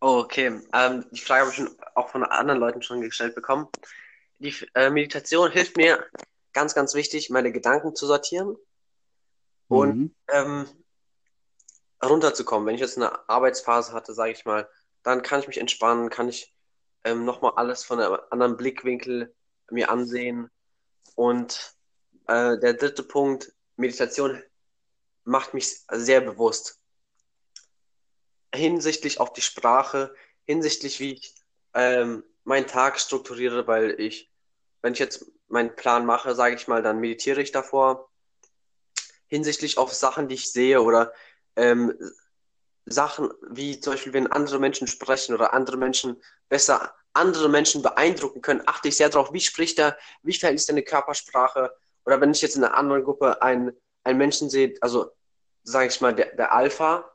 Oh, okay. Ähm, die Frage habe ich schon auch von anderen Leuten schon gestellt bekommen. Die äh, Meditation hilft mir, ganz, ganz wichtig, meine Gedanken zu sortieren und mhm. ähm, runterzukommen. Wenn ich jetzt eine Arbeitsphase hatte, sage ich mal, dann kann ich mich entspannen, kann ich ähm, nochmal alles von einem anderen Blickwinkel mir ansehen. Und äh, der dritte Punkt, Meditation macht mich sehr bewusst hinsichtlich auf die Sprache, hinsichtlich wie ich ähm, meinen Tag strukturiere, weil ich, wenn ich jetzt meinen Plan mache, sage ich mal, dann meditiere ich davor. Hinsichtlich auf Sachen, die ich sehe oder ähm, Sachen wie zum Beispiel, wenn andere Menschen sprechen oder andere Menschen besser andere Menschen beeindrucken können, achte ich sehr darauf, wie spricht er, wie verhält sich seine Körpersprache oder wenn ich jetzt in einer anderen Gruppe einen, einen Menschen sehe, also sage ich mal der, der Alpha,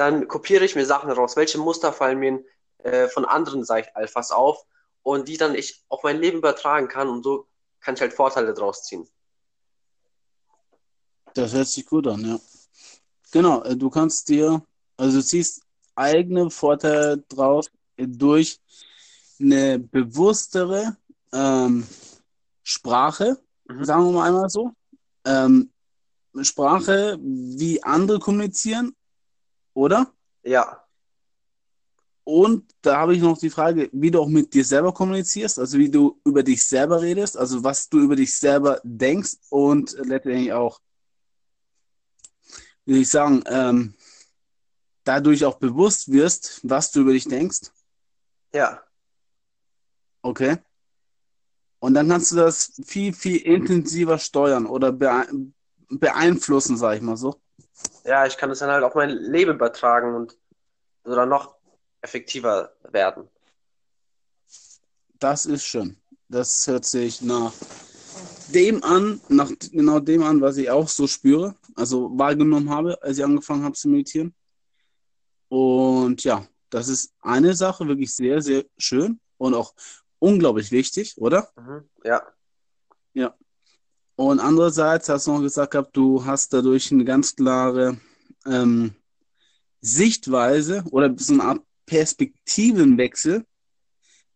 dann kopiere ich mir Sachen raus, welche Muster fallen mir äh, von anderen, Alphas auf und die dann ich auf mein Leben übertragen kann und so kann ich halt Vorteile draus ziehen. Das hört sich gut an, ja. Genau, äh, du kannst dir, also du ziehst eigene Vorteile draus durch eine bewusstere ähm, Sprache, mhm. sagen wir mal einmal so. Ähm, Sprache, wie andere kommunizieren, oder? Ja. Und da habe ich noch die Frage, wie du auch mit dir selber kommunizierst, also wie du über dich selber redest, also was du über dich selber denkst und letztendlich auch, wie ich sagen, ähm, dadurch auch bewusst wirst, was du über dich denkst. Ja. Okay. Und dann kannst du das viel, viel intensiver steuern oder beeinflussen, sag ich mal so. Ja, ich kann das dann halt auf mein Leben übertragen und oder noch effektiver werden. Das ist schön. Das hört sich nach dem an, nach genau dem an, was ich auch so spüre, also wahrgenommen habe, als ich angefangen habe zu meditieren. Und ja, das ist eine Sache, wirklich sehr, sehr schön und auch unglaublich wichtig, oder? Mhm, ja. Ja. Und andererseits hast du noch gesagt gehabt, du hast dadurch eine ganz klare ähm, Sichtweise oder so eine Art Perspektivenwechsel.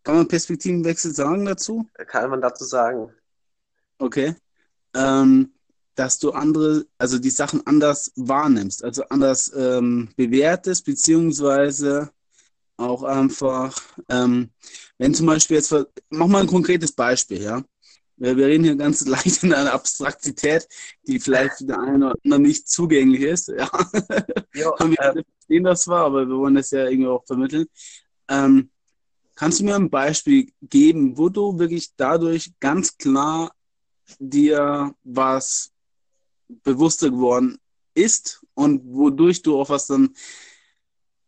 Kann man Perspektivenwechsel sagen dazu? Kann man dazu sagen. Okay. Ähm, dass du andere, also die Sachen anders wahrnimmst, also anders ähm, bewertest, beziehungsweise auch einfach, ähm, wenn zum Beispiel jetzt, mach mal ein konkretes Beispiel, ja. Wir, reden hier ganz *laughs* leicht in einer Abstraktität, die vielleicht für den einen oder anderen nicht zugänglich ist. Ja. Jo, wir äh, verstehen das zwar, aber wir wollen das ja irgendwie auch vermitteln. Ähm, kannst du mir ein Beispiel geben, wo du wirklich dadurch ganz klar dir was bewusster geworden ist und wodurch du auch was dann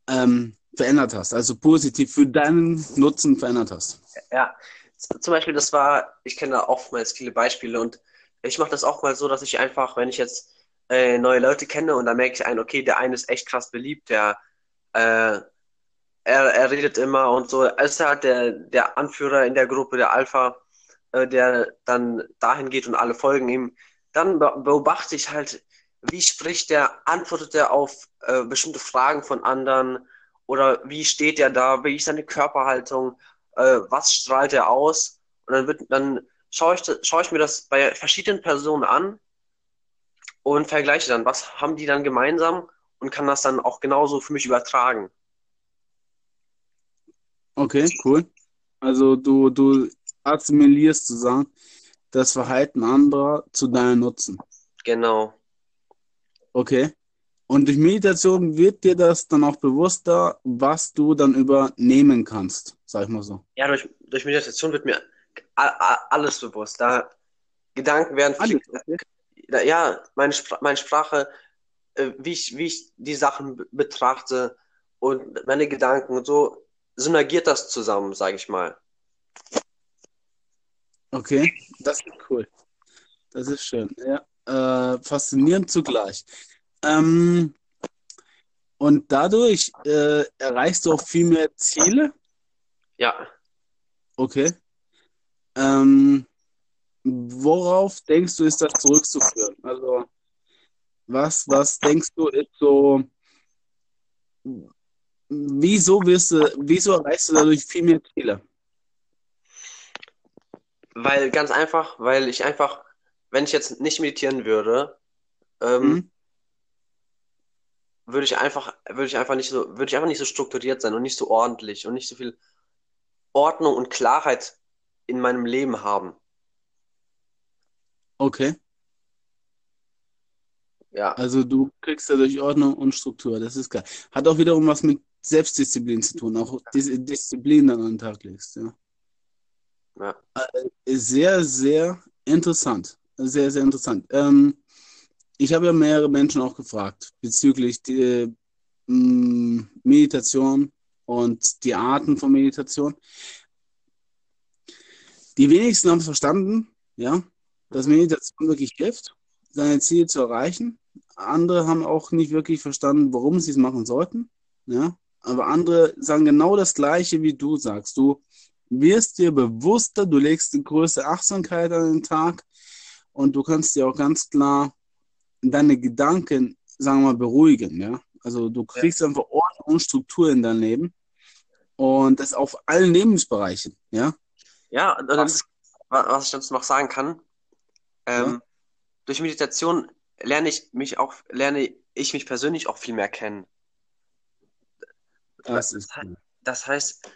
ähm, verändert hast, also positiv für deinen Nutzen verändert hast. Ja, zum Beispiel, das war, ich kenne da oftmals viele Beispiele und ich mache das auch mal so, dass ich einfach, wenn ich jetzt äh, neue Leute kenne und dann merke ich einen, okay, der eine ist echt krass beliebt, der äh, er, er redet immer und so, als er halt der, der Anführer in der Gruppe, der Alpha, äh, der dann dahin geht und alle folgen ihm, dann beobachte ich halt, wie spricht der, antwortet er auf äh, bestimmte Fragen von anderen oder wie steht er da, wie ist seine Körperhaltung, äh, was strahlt er aus und dann wird, dann schaue ich, schaue ich mir das bei verschiedenen Personen an und vergleiche dann, was haben die dann gemeinsam und kann das dann auch genauso für mich übertragen. Okay, cool. Also du, du assimilierst sozusagen das Verhalten anderer zu deinem Nutzen. Genau. Okay. Und durch Meditation wird dir das dann auch bewusster, was du dann übernehmen kannst, sag ich mal so. Ja, durch, durch Meditation wird mir alles bewusst. Da Gedanken werden viel, okay. ja, meine, Spr meine Sprache, äh, wie ich, wie ich die Sachen betrachte und meine Gedanken und so synergiert das zusammen, sage ich mal. Okay, das ist cool. Das ist schön. Ja, äh, faszinierend zugleich. Ähm, und dadurch äh, erreichst du auch viel mehr Ziele? Ja. Okay. Ähm, worauf denkst du, ist das zurückzuführen? Also, was, was denkst du, ist so, wieso wirst du, wieso erreichst du dadurch viel mehr Ziele? Weil, ganz einfach, weil ich einfach, wenn ich jetzt nicht meditieren würde, ähm, mhm würde ich einfach, würde ich einfach nicht so, würde ich einfach nicht so strukturiert sein und nicht so ordentlich und nicht so viel Ordnung und Klarheit in meinem Leben haben. Okay. Ja. Also du kriegst dadurch Ordnung und Struktur, das ist geil. Hat auch wiederum was mit Selbstdisziplin zu tun, auch diese Disziplin dann an den Tag legst, ja. ja. Äh, sehr, sehr interessant. Sehr, sehr interessant. Ähm, ich habe ja mehrere Menschen auch gefragt bezüglich die, äh, Meditation und die Arten von Meditation. Die wenigsten haben es verstanden, ja, dass Meditation wirklich hilft, seine Ziele zu erreichen. Andere haben auch nicht wirklich verstanden, warum sie es machen sollten. Ja, aber andere sagen genau das Gleiche, wie du sagst. Du wirst dir bewusster, du legst die größte Achtsamkeit an den Tag und du kannst dir auch ganz klar deine Gedanken, sagen wir mal, beruhigen. Ja, also du kriegst ja. einfach Ordnung und Struktur in dein Leben und das auf allen Lebensbereichen. Ja, ja, das, was ich dazu noch sagen kann, ähm, ja. durch Meditation lerne ich mich auch, lerne ich mich persönlich auch viel mehr kennen. Das, ist cool. das heißt,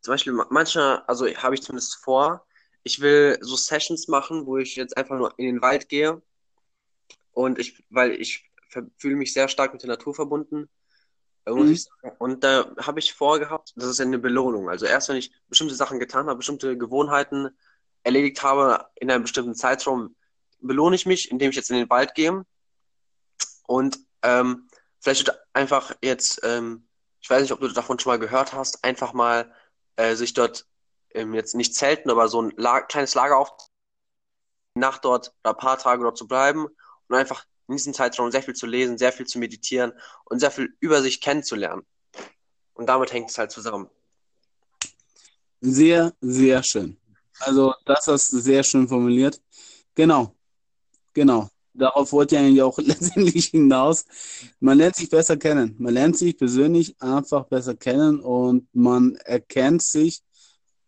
zum Beispiel manchmal, also habe ich zumindest vor, ich will so Sessions machen, wo ich jetzt einfach nur in den Wald gehe und ich, weil ich fühle mich sehr stark mit der Natur verbunden. Mhm. Und da habe ich vorgehabt, das ist eine Belohnung. Also erst wenn ich bestimmte Sachen getan habe, bestimmte Gewohnheiten erledigt habe in einem bestimmten Zeitraum, belohne ich mich, indem ich jetzt in den Wald gehe. Und ähm, vielleicht einfach jetzt ähm, ich weiß nicht, ob du davon schon mal gehört hast, einfach mal äh, sich dort ähm, jetzt nicht zelten, aber so ein La kleines Lager auf, Nacht dort oder ein paar Tage dort zu bleiben und einfach in diesem Zeitraum sehr viel zu lesen, sehr viel zu meditieren und sehr viel über sich kennenzulernen. Und damit hängt es halt zusammen. Sehr, sehr schön. Also, das hast du sehr schön formuliert. Genau. Genau darauf wollte ich eigentlich auch *laughs* letztendlich hinaus. Man lernt sich besser kennen. Man lernt sich persönlich einfach besser kennen und man erkennt sich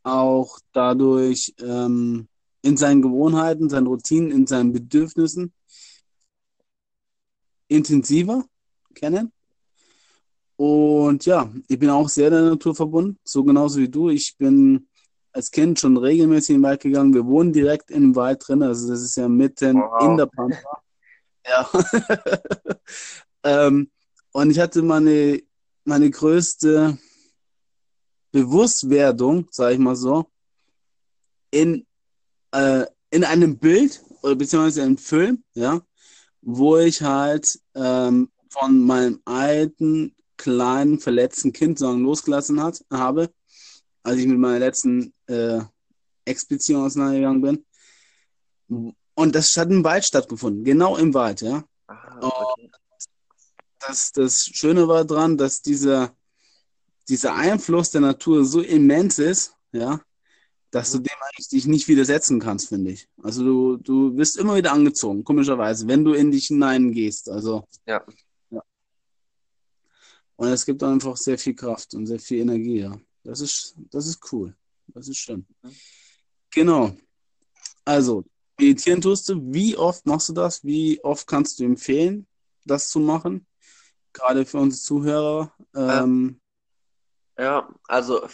auch dadurch ähm, in seinen Gewohnheiten, seinen Routinen, in seinen Bedürfnissen intensiver kennen. Und ja, ich bin auch sehr der Natur verbunden, so genauso wie du. Ich bin als Kind schon regelmäßig in den Wald gegangen. Wir wohnen direkt im Wald drin, also das ist ja mitten wow. in der Pampa. Ja. *laughs* ähm, und ich hatte meine, meine größte Bewusstwerdung, sage ich mal so, in, äh, in einem Bild oder beziehungsweise einem Film, ja, wo ich halt ähm, von meinem alten, kleinen, verletzten Kind sagen, losgelassen hat, habe als ich mit meiner letzten äh, Expedition auseinandergegangen bin. Und das hat im Wald stattgefunden, genau im Wald, ja. Aha, okay. das, das Schöne war dran, dass dieser, dieser Einfluss der Natur so immens ist, ja, dass du mhm. dem eigentlich dich nicht widersetzen kannst, finde ich. Also du, du wirst immer wieder angezogen, komischerweise, wenn du in dich hineingehst. Also ja. ja. Und es gibt einfach sehr viel Kraft und sehr viel Energie, ja. Das ist, das ist cool. Das ist schön. Genau. Also, meditieren tust du. Wie oft machst du das? Wie oft kannst du empfehlen, das zu machen? Gerade für unsere Zuhörer. Ähm, ja, also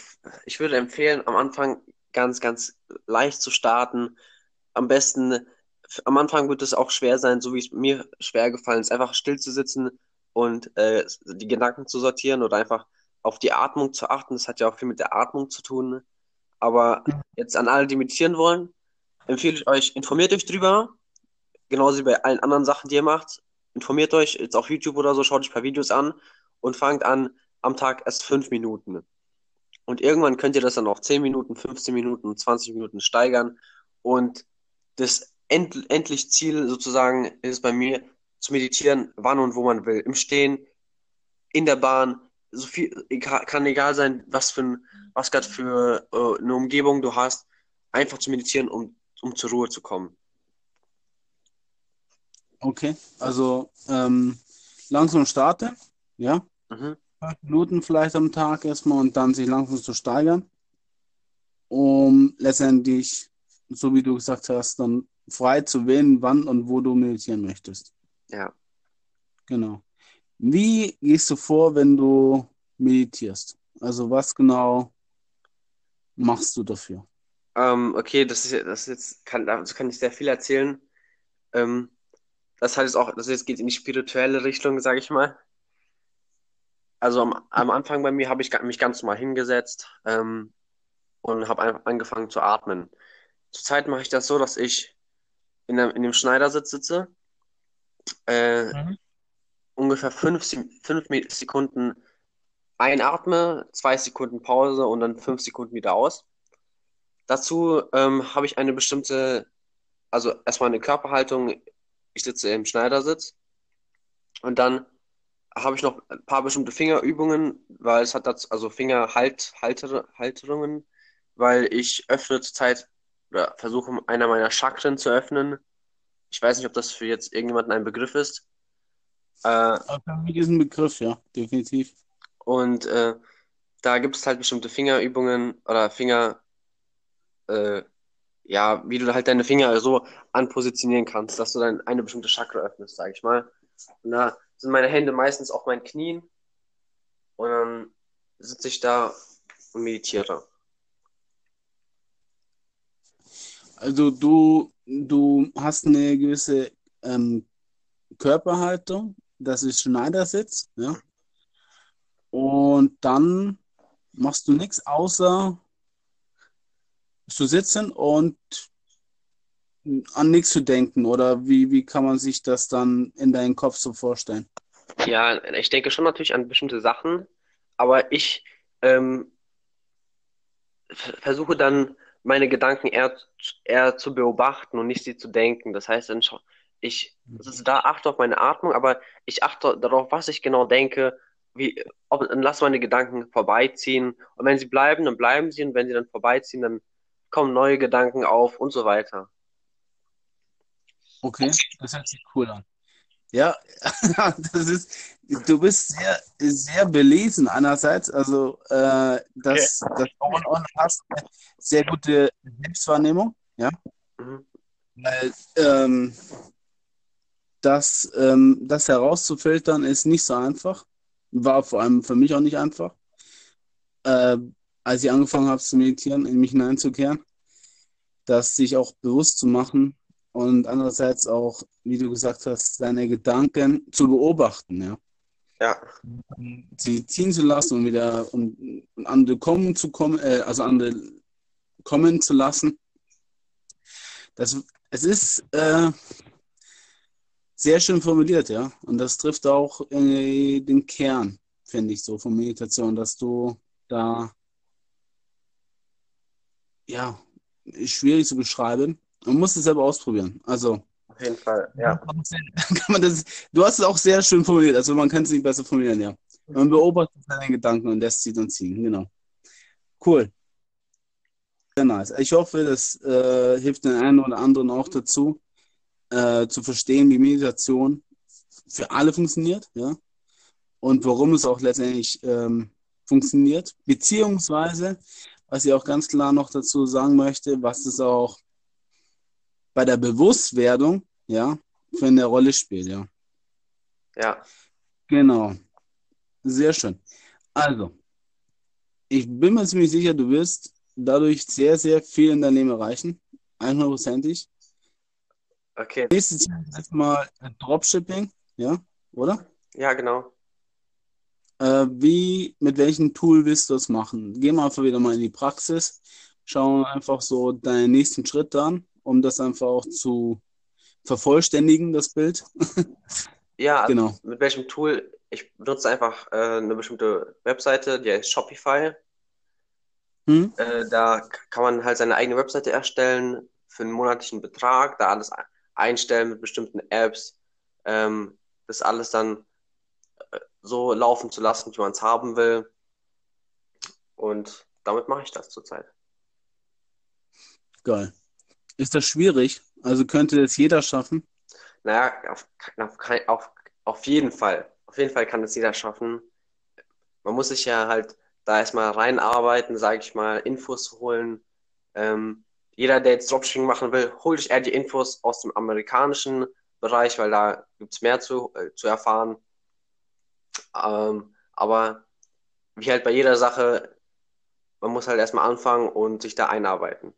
ich würde empfehlen, am Anfang ganz, ganz leicht zu starten. Am besten, am Anfang wird es auch schwer sein, so wie es mir schwer gefallen ist, einfach still zu sitzen und äh, die Gedanken zu sortieren oder einfach auf die Atmung zu achten. Das hat ja auch viel mit der Atmung zu tun. Aber jetzt an alle, die meditieren wollen, empfehle ich euch, informiert euch drüber. Genauso wie bei allen anderen Sachen, die ihr macht. Informiert euch jetzt auf YouTube oder so, schaut euch ein paar Videos an und fangt an, am Tag erst fünf Minuten. Und irgendwann könnt ihr das dann auf 10 Minuten, 15 Minuten, 20 Minuten steigern. Und das end endlich Ziel sozusagen ist bei mir, zu meditieren, wann und wo man will. Im Stehen, in der Bahn, so viel, kann egal sein, was für ein, was gerade für äh, eine Umgebung du hast, einfach zu meditieren, um, um zur Ruhe zu kommen. Okay, also ähm, langsam starten, ja. Mhm. Minuten vielleicht am Tag erstmal und dann sich langsam zu steigern, um letztendlich, so wie du gesagt hast, dann frei zu wählen, wann und wo du meditieren möchtest. Ja. Genau. Wie gehst du vor, wenn du meditierst? Also was genau machst du dafür? Ähm, okay, das ist, das ist jetzt, kann, dazu kann ich sehr viel erzählen. Ähm, das heißt auch, das jetzt geht in die spirituelle Richtung, sage ich mal. Also am, am Anfang bei mir habe ich mich ganz normal hingesetzt ähm, und habe angefangen zu atmen. Zurzeit mache ich das so, dass ich in, einem, in dem Schneidersitz sitze äh, Mhm. ungefähr fünf, fünf Sekunden einatme, zwei Sekunden Pause und dann fünf Sekunden wieder aus. Dazu ähm, habe ich eine bestimmte, also erstmal eine Körperhaltung. Ich sitze im Schneidersitz und dann habe ich noch ein paar bestimmte Fingerübungen, weil es hat dazu, also Fingerhalt, Halter, Halterungen, weil ich öffne zurzeit oder versuche einer meiner Chakren zu öffnen. Ich weiß nicht, ob das für jetzt irgendjemanden ein Begriff ist. Äh, für mich ist ein Begriff, ja, definitiv. Und äh, da gibt es halt bestimmte Fingerübungen oder Finger, äh, ja, wie du halt deine Finger so anpositionieren kannst, dass du dann eine bestimmte Chakra öffnest, sag ich mal. Und da sind meine Hände meistens auf meinen Knien und dann sitze ich da und meditiere. Also du, du hast eine gewisse ähm, Körperhaltung, das ist Schneidersitz, ja. Und dann machst du nichts außer zu sitzen und an nichts zu denken. Oder wie, wie kann man sich das dann in deinen Kopf so vorstellen? Ja, ich denke schon natürlich an bestimmte Sachen, aber ich ähm, versuche dann meine Gedanken eher, eher zu beobachten und nicht sie zu denken. Das heißt, dann ich sitze da, achte auf meine Atmung, aber ich achte darauf, was ich genau denke, wie, ob, dann lasse meine Gedanken vorbeiziehen. Und wenn sie bleiben, dann bleiben sie, und wenn sie dann vorbeiziehen, dann kommen neue Gedanken auf und so weiter. Okay, das hört sich cool an. Ja, *laughs* das ist, du bist sehr, sehr belesen einerseits, also äh, das, das und, und hast eine sehr gute Selbstwahrnehmung, ja, Mhm. weil ähm, das, ähm, das herauszufiltern ist nicht so einfach, war vor allem für mich auch nicht einfach, äh, als ich angefangen habe zu meditieren, in mich hineinzukehren, das sich auch bewusst zu machen und andererseits auch, wie du gesagt hast, deine Gedanken zu beobachten, ja. Ja, Sie ziehen zu lassen und wieder und, und andere kommen zu kommen, äh, also andere kommen zu lassen. Das, es ist äh, sehr schön formuliert, ja. Und das trifft auch äh, den Kern, finde ich so, von Meditation, dass du da, ja, schwierig zu beschreiben. Man muss es selber ausprobieren. Also, auf jeden Fall. Ja. *laughs* kann man das, du hast es auch sehr schön formuliert, also man kann es nicht besser formulieren, ja. Man beobachtet seine Gedanken und lässt sie dann ziehen, genau. Cool. Sehr nice. Ich hoffe, das äh, hilft den einen oder anderen auch dazu, äh, zu verstehen, wie Meditation für alle funktioniert, ja. Und warum es auch letztendlich ähm, funktioniert. Beziehungsweise, was ich auch ganz klar noch dazu sagen möchte, was es auch bei der Bewusstwerdung, ja, für eine Rolle spielt, ja. Ja. Genau. Sehr schön. Also, ich bin mir ziemlich sicher, du wirst dadurch sehr, sehr viel in deinem Leben erreichen. 100%ig. Okay. Nächstes Ziel ist erstmal Dropshipping, ja, oder? Ja, genau. Äh, wie, mit welchem Tool willst du das machen? Geh mal einfach wieder mal in die Praxis. Schau einfach so deinen nächsten Schritt an, um das einfach auch zu vervollständigen, das Bild. Ja, also Genau. mit welchem Tool? Ich benutze einfach äh, eine bestimmte Webseite, die heißt Shopify. Hm? Äh, da kann man halt seine eigene Webseite erstellen für einen monatlichen Betrag, da alles ein- einstellen mit bestimmten Apps, ähm, das alles dann äh, so laufen zu lassen, wie man es haben will. Und damit mache ich das zurzeit. Geil. Ist das schwierig? Also könnte das jeder schaffen? Naja, auf, auf, auf, auf jeden Fall. Auf jeden Fall kann das jeder schaffen. Man muss sich ja halt da erstmal reinarbeiten, sage ich mal, Infos holen. Ähm, jeder, der jetzt Dropshipping machen will, holt sich eher die Infos aus dem amerikanischen Bereich, weil da gibt's mehr zu, äh, zu erfahren. Ähm, aber wie halt bei jeder Sache, man muss halt erstmal anfangen und sich da einarbeiten.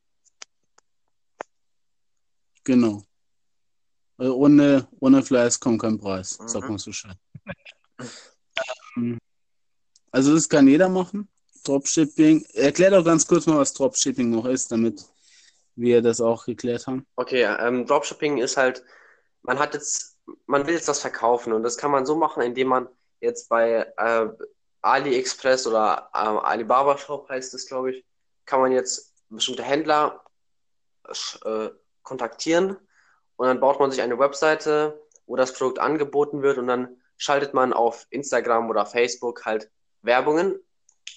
Genau. Äh, Ohne, ohne Fleiß kommt kein Preis, Mhm. sagt man so schön. Ähm, Also das kann jeder machen. Dropshipping. Erklär doch ganz kurz mal, was Dropshipping noch ist, damit wir das auch geklärt haben. Okay, ähm, Dropshipping ist halt, man hat jetzt man will jetzt das verkaufen und das kann man so machen, indem man jetzt bei äh, AliExpress oder äh, Alibaba Shop heißt es, glaube ich, kann man jetzt bestimmte Händler äh, kontaktieren und dann baut man sich eine Webseite, wo das Produkt angeboten wird und dann schaltet man auf Instagram oder Facebook halt Werbungen.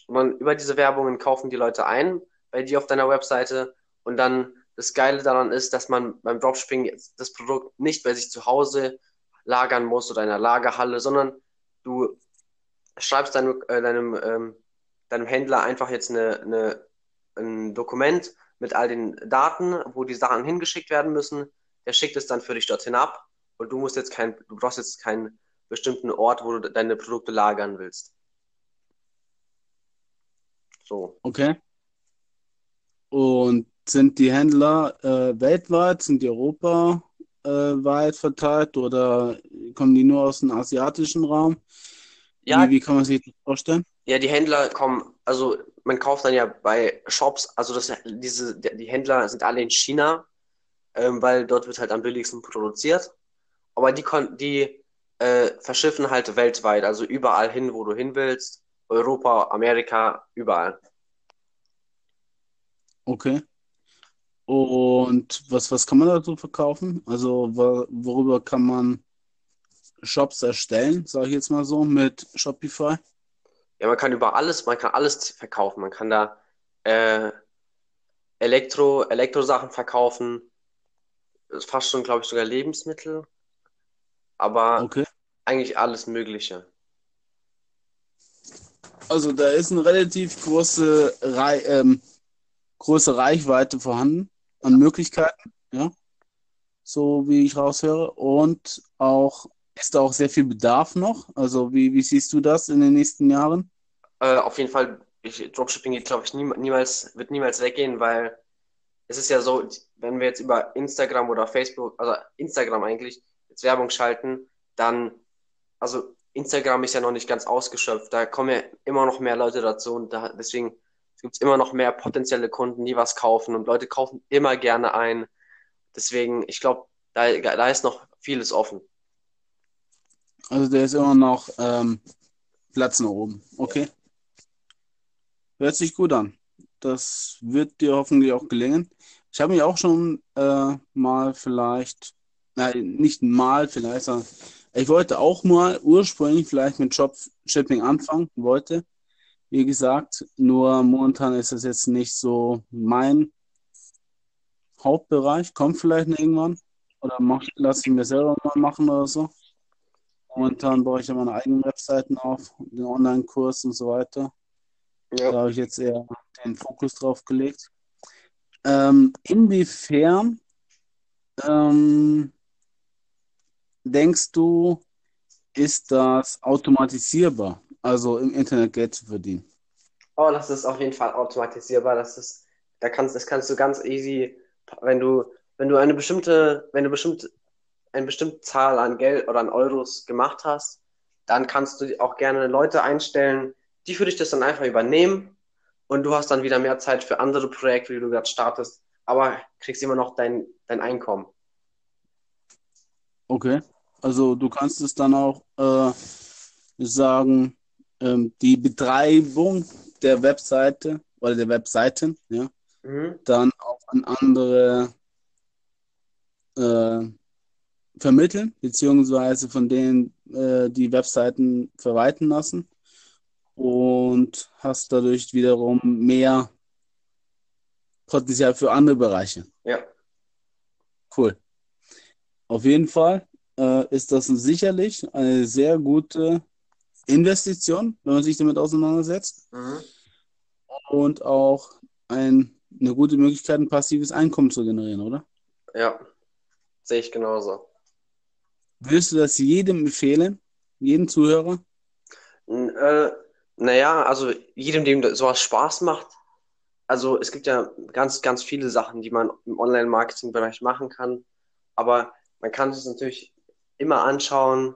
Und dann über diese Werbungen kaufen die Leute ein bei dir auf deiner Webseite und dann das Geile daran ist, dass man beim Dropshipping das Produkt nicht bei sich zu Hause lagern muss oder in einer Lagerhalle, sondern du schreibst deinem, äh, deinem, ähm, deinem Händler einfach jetzt eine, eine, ein Dokument mit all den Daten, wo die Sachen hingeschickt werden müssen. Der schickt es dann für dich dorthin ab und du musst jetzt kein, du brauchst jetzt keinen bestimmten Ort, wo du deine Produkte lagern willst. So. Okay. Und sind die Händler äh, weltweit, sind die europaweit äh, verteilt oder kommen die nur aus dem asiatischen Raum? Ja, wie, wie kann man sich das vorstellen? Ja, die Händler kommen, also man kauft dann ja bei Shops, also das, diese, die Händler sind alle in China, ähm, weil dort wird halt am billigsten produziert. Aber die, die äh, verschiffen halt weltweit, also überall hin, wo du hin willst. Europa, Amerika, überall. Okay. Und was, was kann man dazu verkaufen? Also worüber kann man Shops erstellen, sage ich jetzt mal so, mit Shopify? Ja, man kann über alles, man kann alles verkaufen. Man kann da äh, Elektro, Elektrosachen verkaufen, fast schon, glaube ich, sogar Lebensmittel, aber okay. eigentlich alles Mögliche. Also da ist eine relativ große, Rei ähm, große Reichweite vorhanden an Möglichkeiten, ja, so wie ich raushöre. Und auch ist da auch sehr viel Bedarf noch. Also wie, wie siehst du das in den nächsten Jahren? Äh, auf jeden Fall, ich, Dropshipping geht, glaube ich, nie, niemals, wird niemals weggehen, weil es ist ja so, wenn wir jetzt über Instagram oder Facebook, also Instagram eigentlich, jetzt Werbung schalten, dann, also Instagram ist ja noch nicht ganz ausgeschöpft, da kommen ja immer noch mehr Leute dazu und da, deswegen gibt es immer noch mehr potenzielle Kunden, die was kaufen und Leute kaufen immer gerne ein. Deswegen, ich glaube, da, da ist noch vieles offen. Also der ist immer noch ähm, Platz nach oben. Okay. Hört sich gut an. Das wird dir hoffentlich auch gelingen. Ich habe mich auch schon äh, mal vielleicht, nein, nicht mal vielleicht, sondern ich wollte auch mal ursprünglich vielleicht mit Dropshipping anfangen, wollte. Wie gesagt, nur momentan ist das jetzt nicht so mein Hauptbereich. Kommt vielleicht irgendwann. Oder mach, lass ich mir selber mal machen oder so. Momentan baue ich ja meine eigenen Webseiten auf, den Online-Kurs und so weiter. Ja. Da habe ich jetzt eher den Fokus drauf gelegt. Ähm, inwiefern ähm, denkst du, ist das automatisierbar? also im Internet Geld zu verdienen? Oh, das ist auf jeden Fall automatisierbar. Das ist, da kannst, das kannst du ganz easy, wenn du, wenn du eine bestimmte, wenn du bestimmt, eine bestimmte Zahl an Geld oder an Euros gemacht hast, dann kannst du auch gerne Leute einstellen, die für dich das dann einfach übernehmen und du hast dann wieder mehr Zeit für andere Projekte, die du gerade startest, aber kriegst immer noch dein, dein Einkommen. Okay, also du kannst es dann auch äh, sagen, ähm, die Betreibung der Webseite oder der Webseiten, ja, mhm. dann auch an andere äh, vermitteln, beziehungsweise von denen äh, die Webseiten verwalten lassen und hast dadurch wiederum mehr Potenzial für andere Bereiche. Ja. Cool. Auf jeden Fall äh, ist das sicherlich eine sehr gute Investition, wenn man sich damit auseinandersetzt. Mhm. Und auch ein, eine gute Möglichkeit, ein passives Einkommen zu generieren, oder? Ja, sehe ich genauso. Würdest du das jedem empfehlen? Jedem Zuhörer? Äh, naja, also jedem, dem sowas Spaß macht. Also es gibt ja ganz, ganz viele Sachen, die man im Online-Marketing-Bereich machen kann. Aber man kann es natürlich immer anschauen,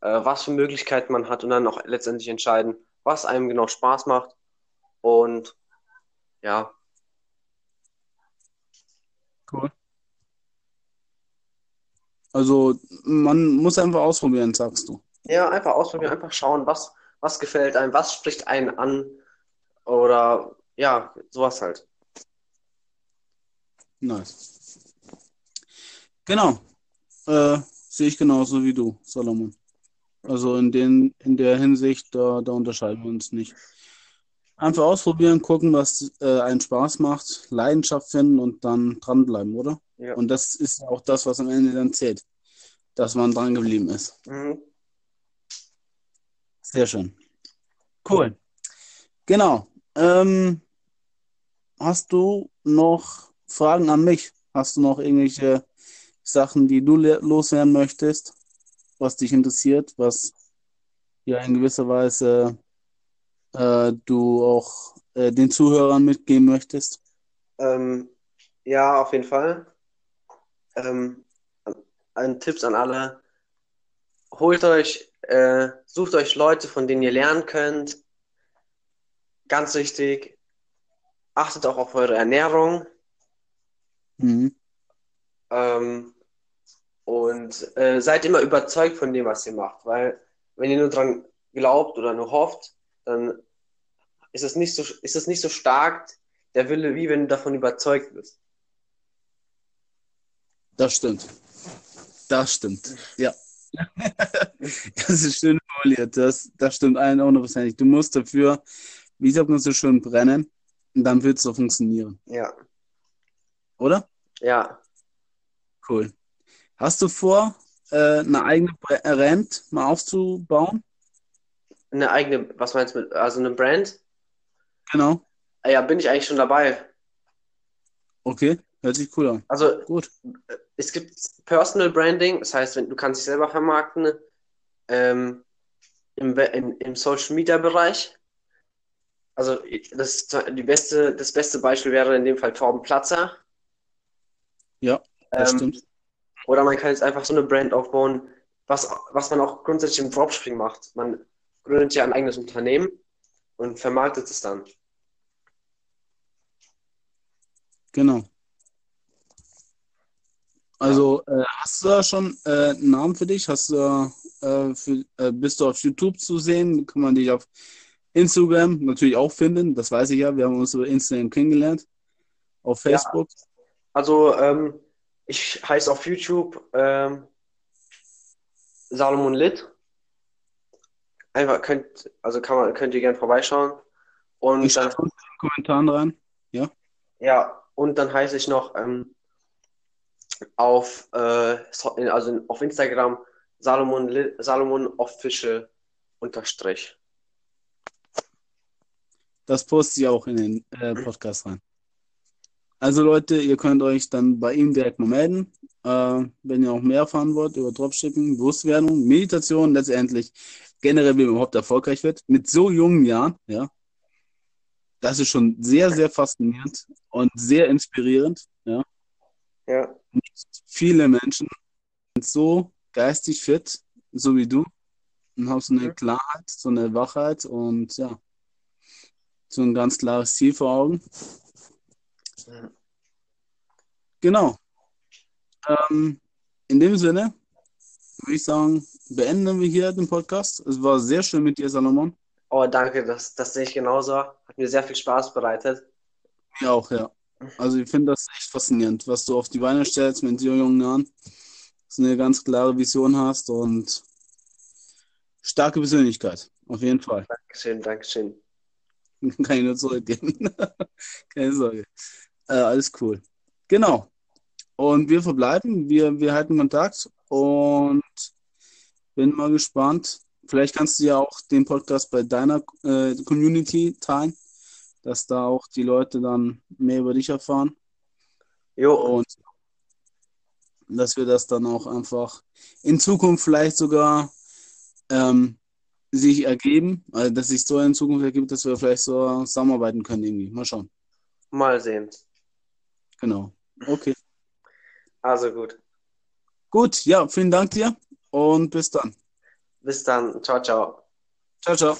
äh, was für Möglichkeiten man hat und dann auch letztendlich entscheiden, was einem genau Spaß macht. Und ja. Cool. Also man muss einfach ausprobieren, sagst du. Ja, einfach ausprobieren, einfach schauen, was, was gefällt einem, was spricht einen an oder ja, sowas halt. Nice. Genau. Äh, sehe ich genauso wie du, Salomon. Also in, den, in der Hinsicht, da, da unterscheiden wir uns nicht. Einfach ausprobieren, gucken, was äh, einen Spaß macht, Leidenschaft finden und dann dranbleiben, oder? Ja. Und das ist auch das, was am Ende dann zählt, dass man dran geblieben ist. Mhm. Sehr schön. Cool. Genau. Ähm, hast du noch Fragen an mich? Hast du noch irgendwelche Sachen, die du loswerden möchtest, was dich interessiert, was ja in gewisser Weise äh, du auch äh, den Zuhörern mitgeben möchtest? Ähm, ja, auf jeden Fall. Ähm, ein Tipps an alle. Holt euch, äh, sucht euch Leute, von denen ihr lernen könnt. Ganz wichtig. Achtet auch auf eure Ernährung. Mhm. Ähm, und äh, seid immer überzeugt von dem, was ihr macht. Weil wenn ihr nur dran glaubt oder nur hofft, dann ist es nicht so, ist es nicht so stark, der Wille, wie wenn du davon überzeugt bist. Das stimmt. Das stimmt. Ja. *laughs* Das ist schön formuliert. Das, das stimmt 100%. Du musst dafür, wie sagt man so schön, brennen. Und dann wird es so funktionieren. Ja. Oder? Ja. Cool. Hast du vor, äh, eine eigene Brand mal aufzubauen? Eine eigene, was meinst du mit, also eine Brand? Genau. Ah Ja, bin ich eigentlich schon dabei. Okay. Hört sich cool an. Also Gut. es gibt Personal Branding, das heißt, wenn, du kannst dich selber vermarkten ähm, im, im, im Social Media Bereich. Also das, die beste, das beste Beispiel wäre in dem Fall Torben Platzer. Ja, das Ähm, stimmt. Oder man kann jetzt einfach so eine Brand aufbauen, was, was man auch grundsätzlich im Dropshipping macht. Man gründet ja ein eigenes Unternehmen und vermarktet es dann. Genau. Also, äh, hast du da schon äh, einen Namen für dich? Hast du äh, für, äh, bist du auf YouTube zu sehen? Kann man dich auf Instagram natürlich auch finden? Das weiß ich ja. Wir haben uns über Instagram kennengelernt. Auf Ja. Facebook. Also ähm, ich heiße auf YouTube ähm, Salomon Litt. Einfach könnt, also kann man, könnt ihr gerne vorbeischauen. Und Ich dann, in den Kommentaren rein. ja, und dann heiße ich noch ähm, auf, äh, so- also auf Instagram Salomon, Salomon Official unterstrich. Das poste ich auch in den äh, Podcast rein. Also Leute, ihr könnt euch dann bei ihm direkt mal melden, äh, wenn ihr auch mehr erfahren wollt über Dropshipping, Bewusstwerdung, Meditation, letztendlich generell, wie man überhaupt erfolgreich wird, mit so jungen Jahren, ja. Das ist schon sehr, sehr faszinierend und sehr inspirierend, ja. Ja, viele Menschen sind so geistig fit, so wie du, und haben so eine Mhm. Klarheit, so eine Wachheit und ja, so ein ganz klares Ziel vor Augen. Ja. Genau. Ähm, in dem Sinne würde ich sagen, beenden wir hier den Podcast. Es war sehr schön mit dir, Salomon. oh danke, das, das sehe ich genauso. Hat mir sehr viel Spaß bereitet. Mir auch, ja. Also ich finde das echt faszinierend, was du auf die Beine stellst mit so jungen Jahren. Dass du eine ganz klare Vision hast und starke Persönlichkeit. Auf jeden Fall. Dankeschön, Dankeschön. *laughs* Kann ich nur zurückgeben. *laughs* Keine Sorge. Äh, alles cool. Genau. Und wir verbleiben, wir, wir halten Kontakt und bin mal gespannt. Vielleicht kannst du ja auch den Podcast bei deiner äh, Community teilen, dass da auch die Leute dann mehr über dich erfahren Jo, und dass wir das dann auch einfach in Zukunft vielleicht sogar ähm, sich ergeben, also dass sich so in Zukunft ergibt, dass wir vielleicht so zusammenarbeiten können irgendwie. Mal schauen. mal sehen. Genau. Okay. Also gut. Gut, ja, vielen Dank dir und bis dann. Bis dann. Ciao, ciao. Ciao, ciao.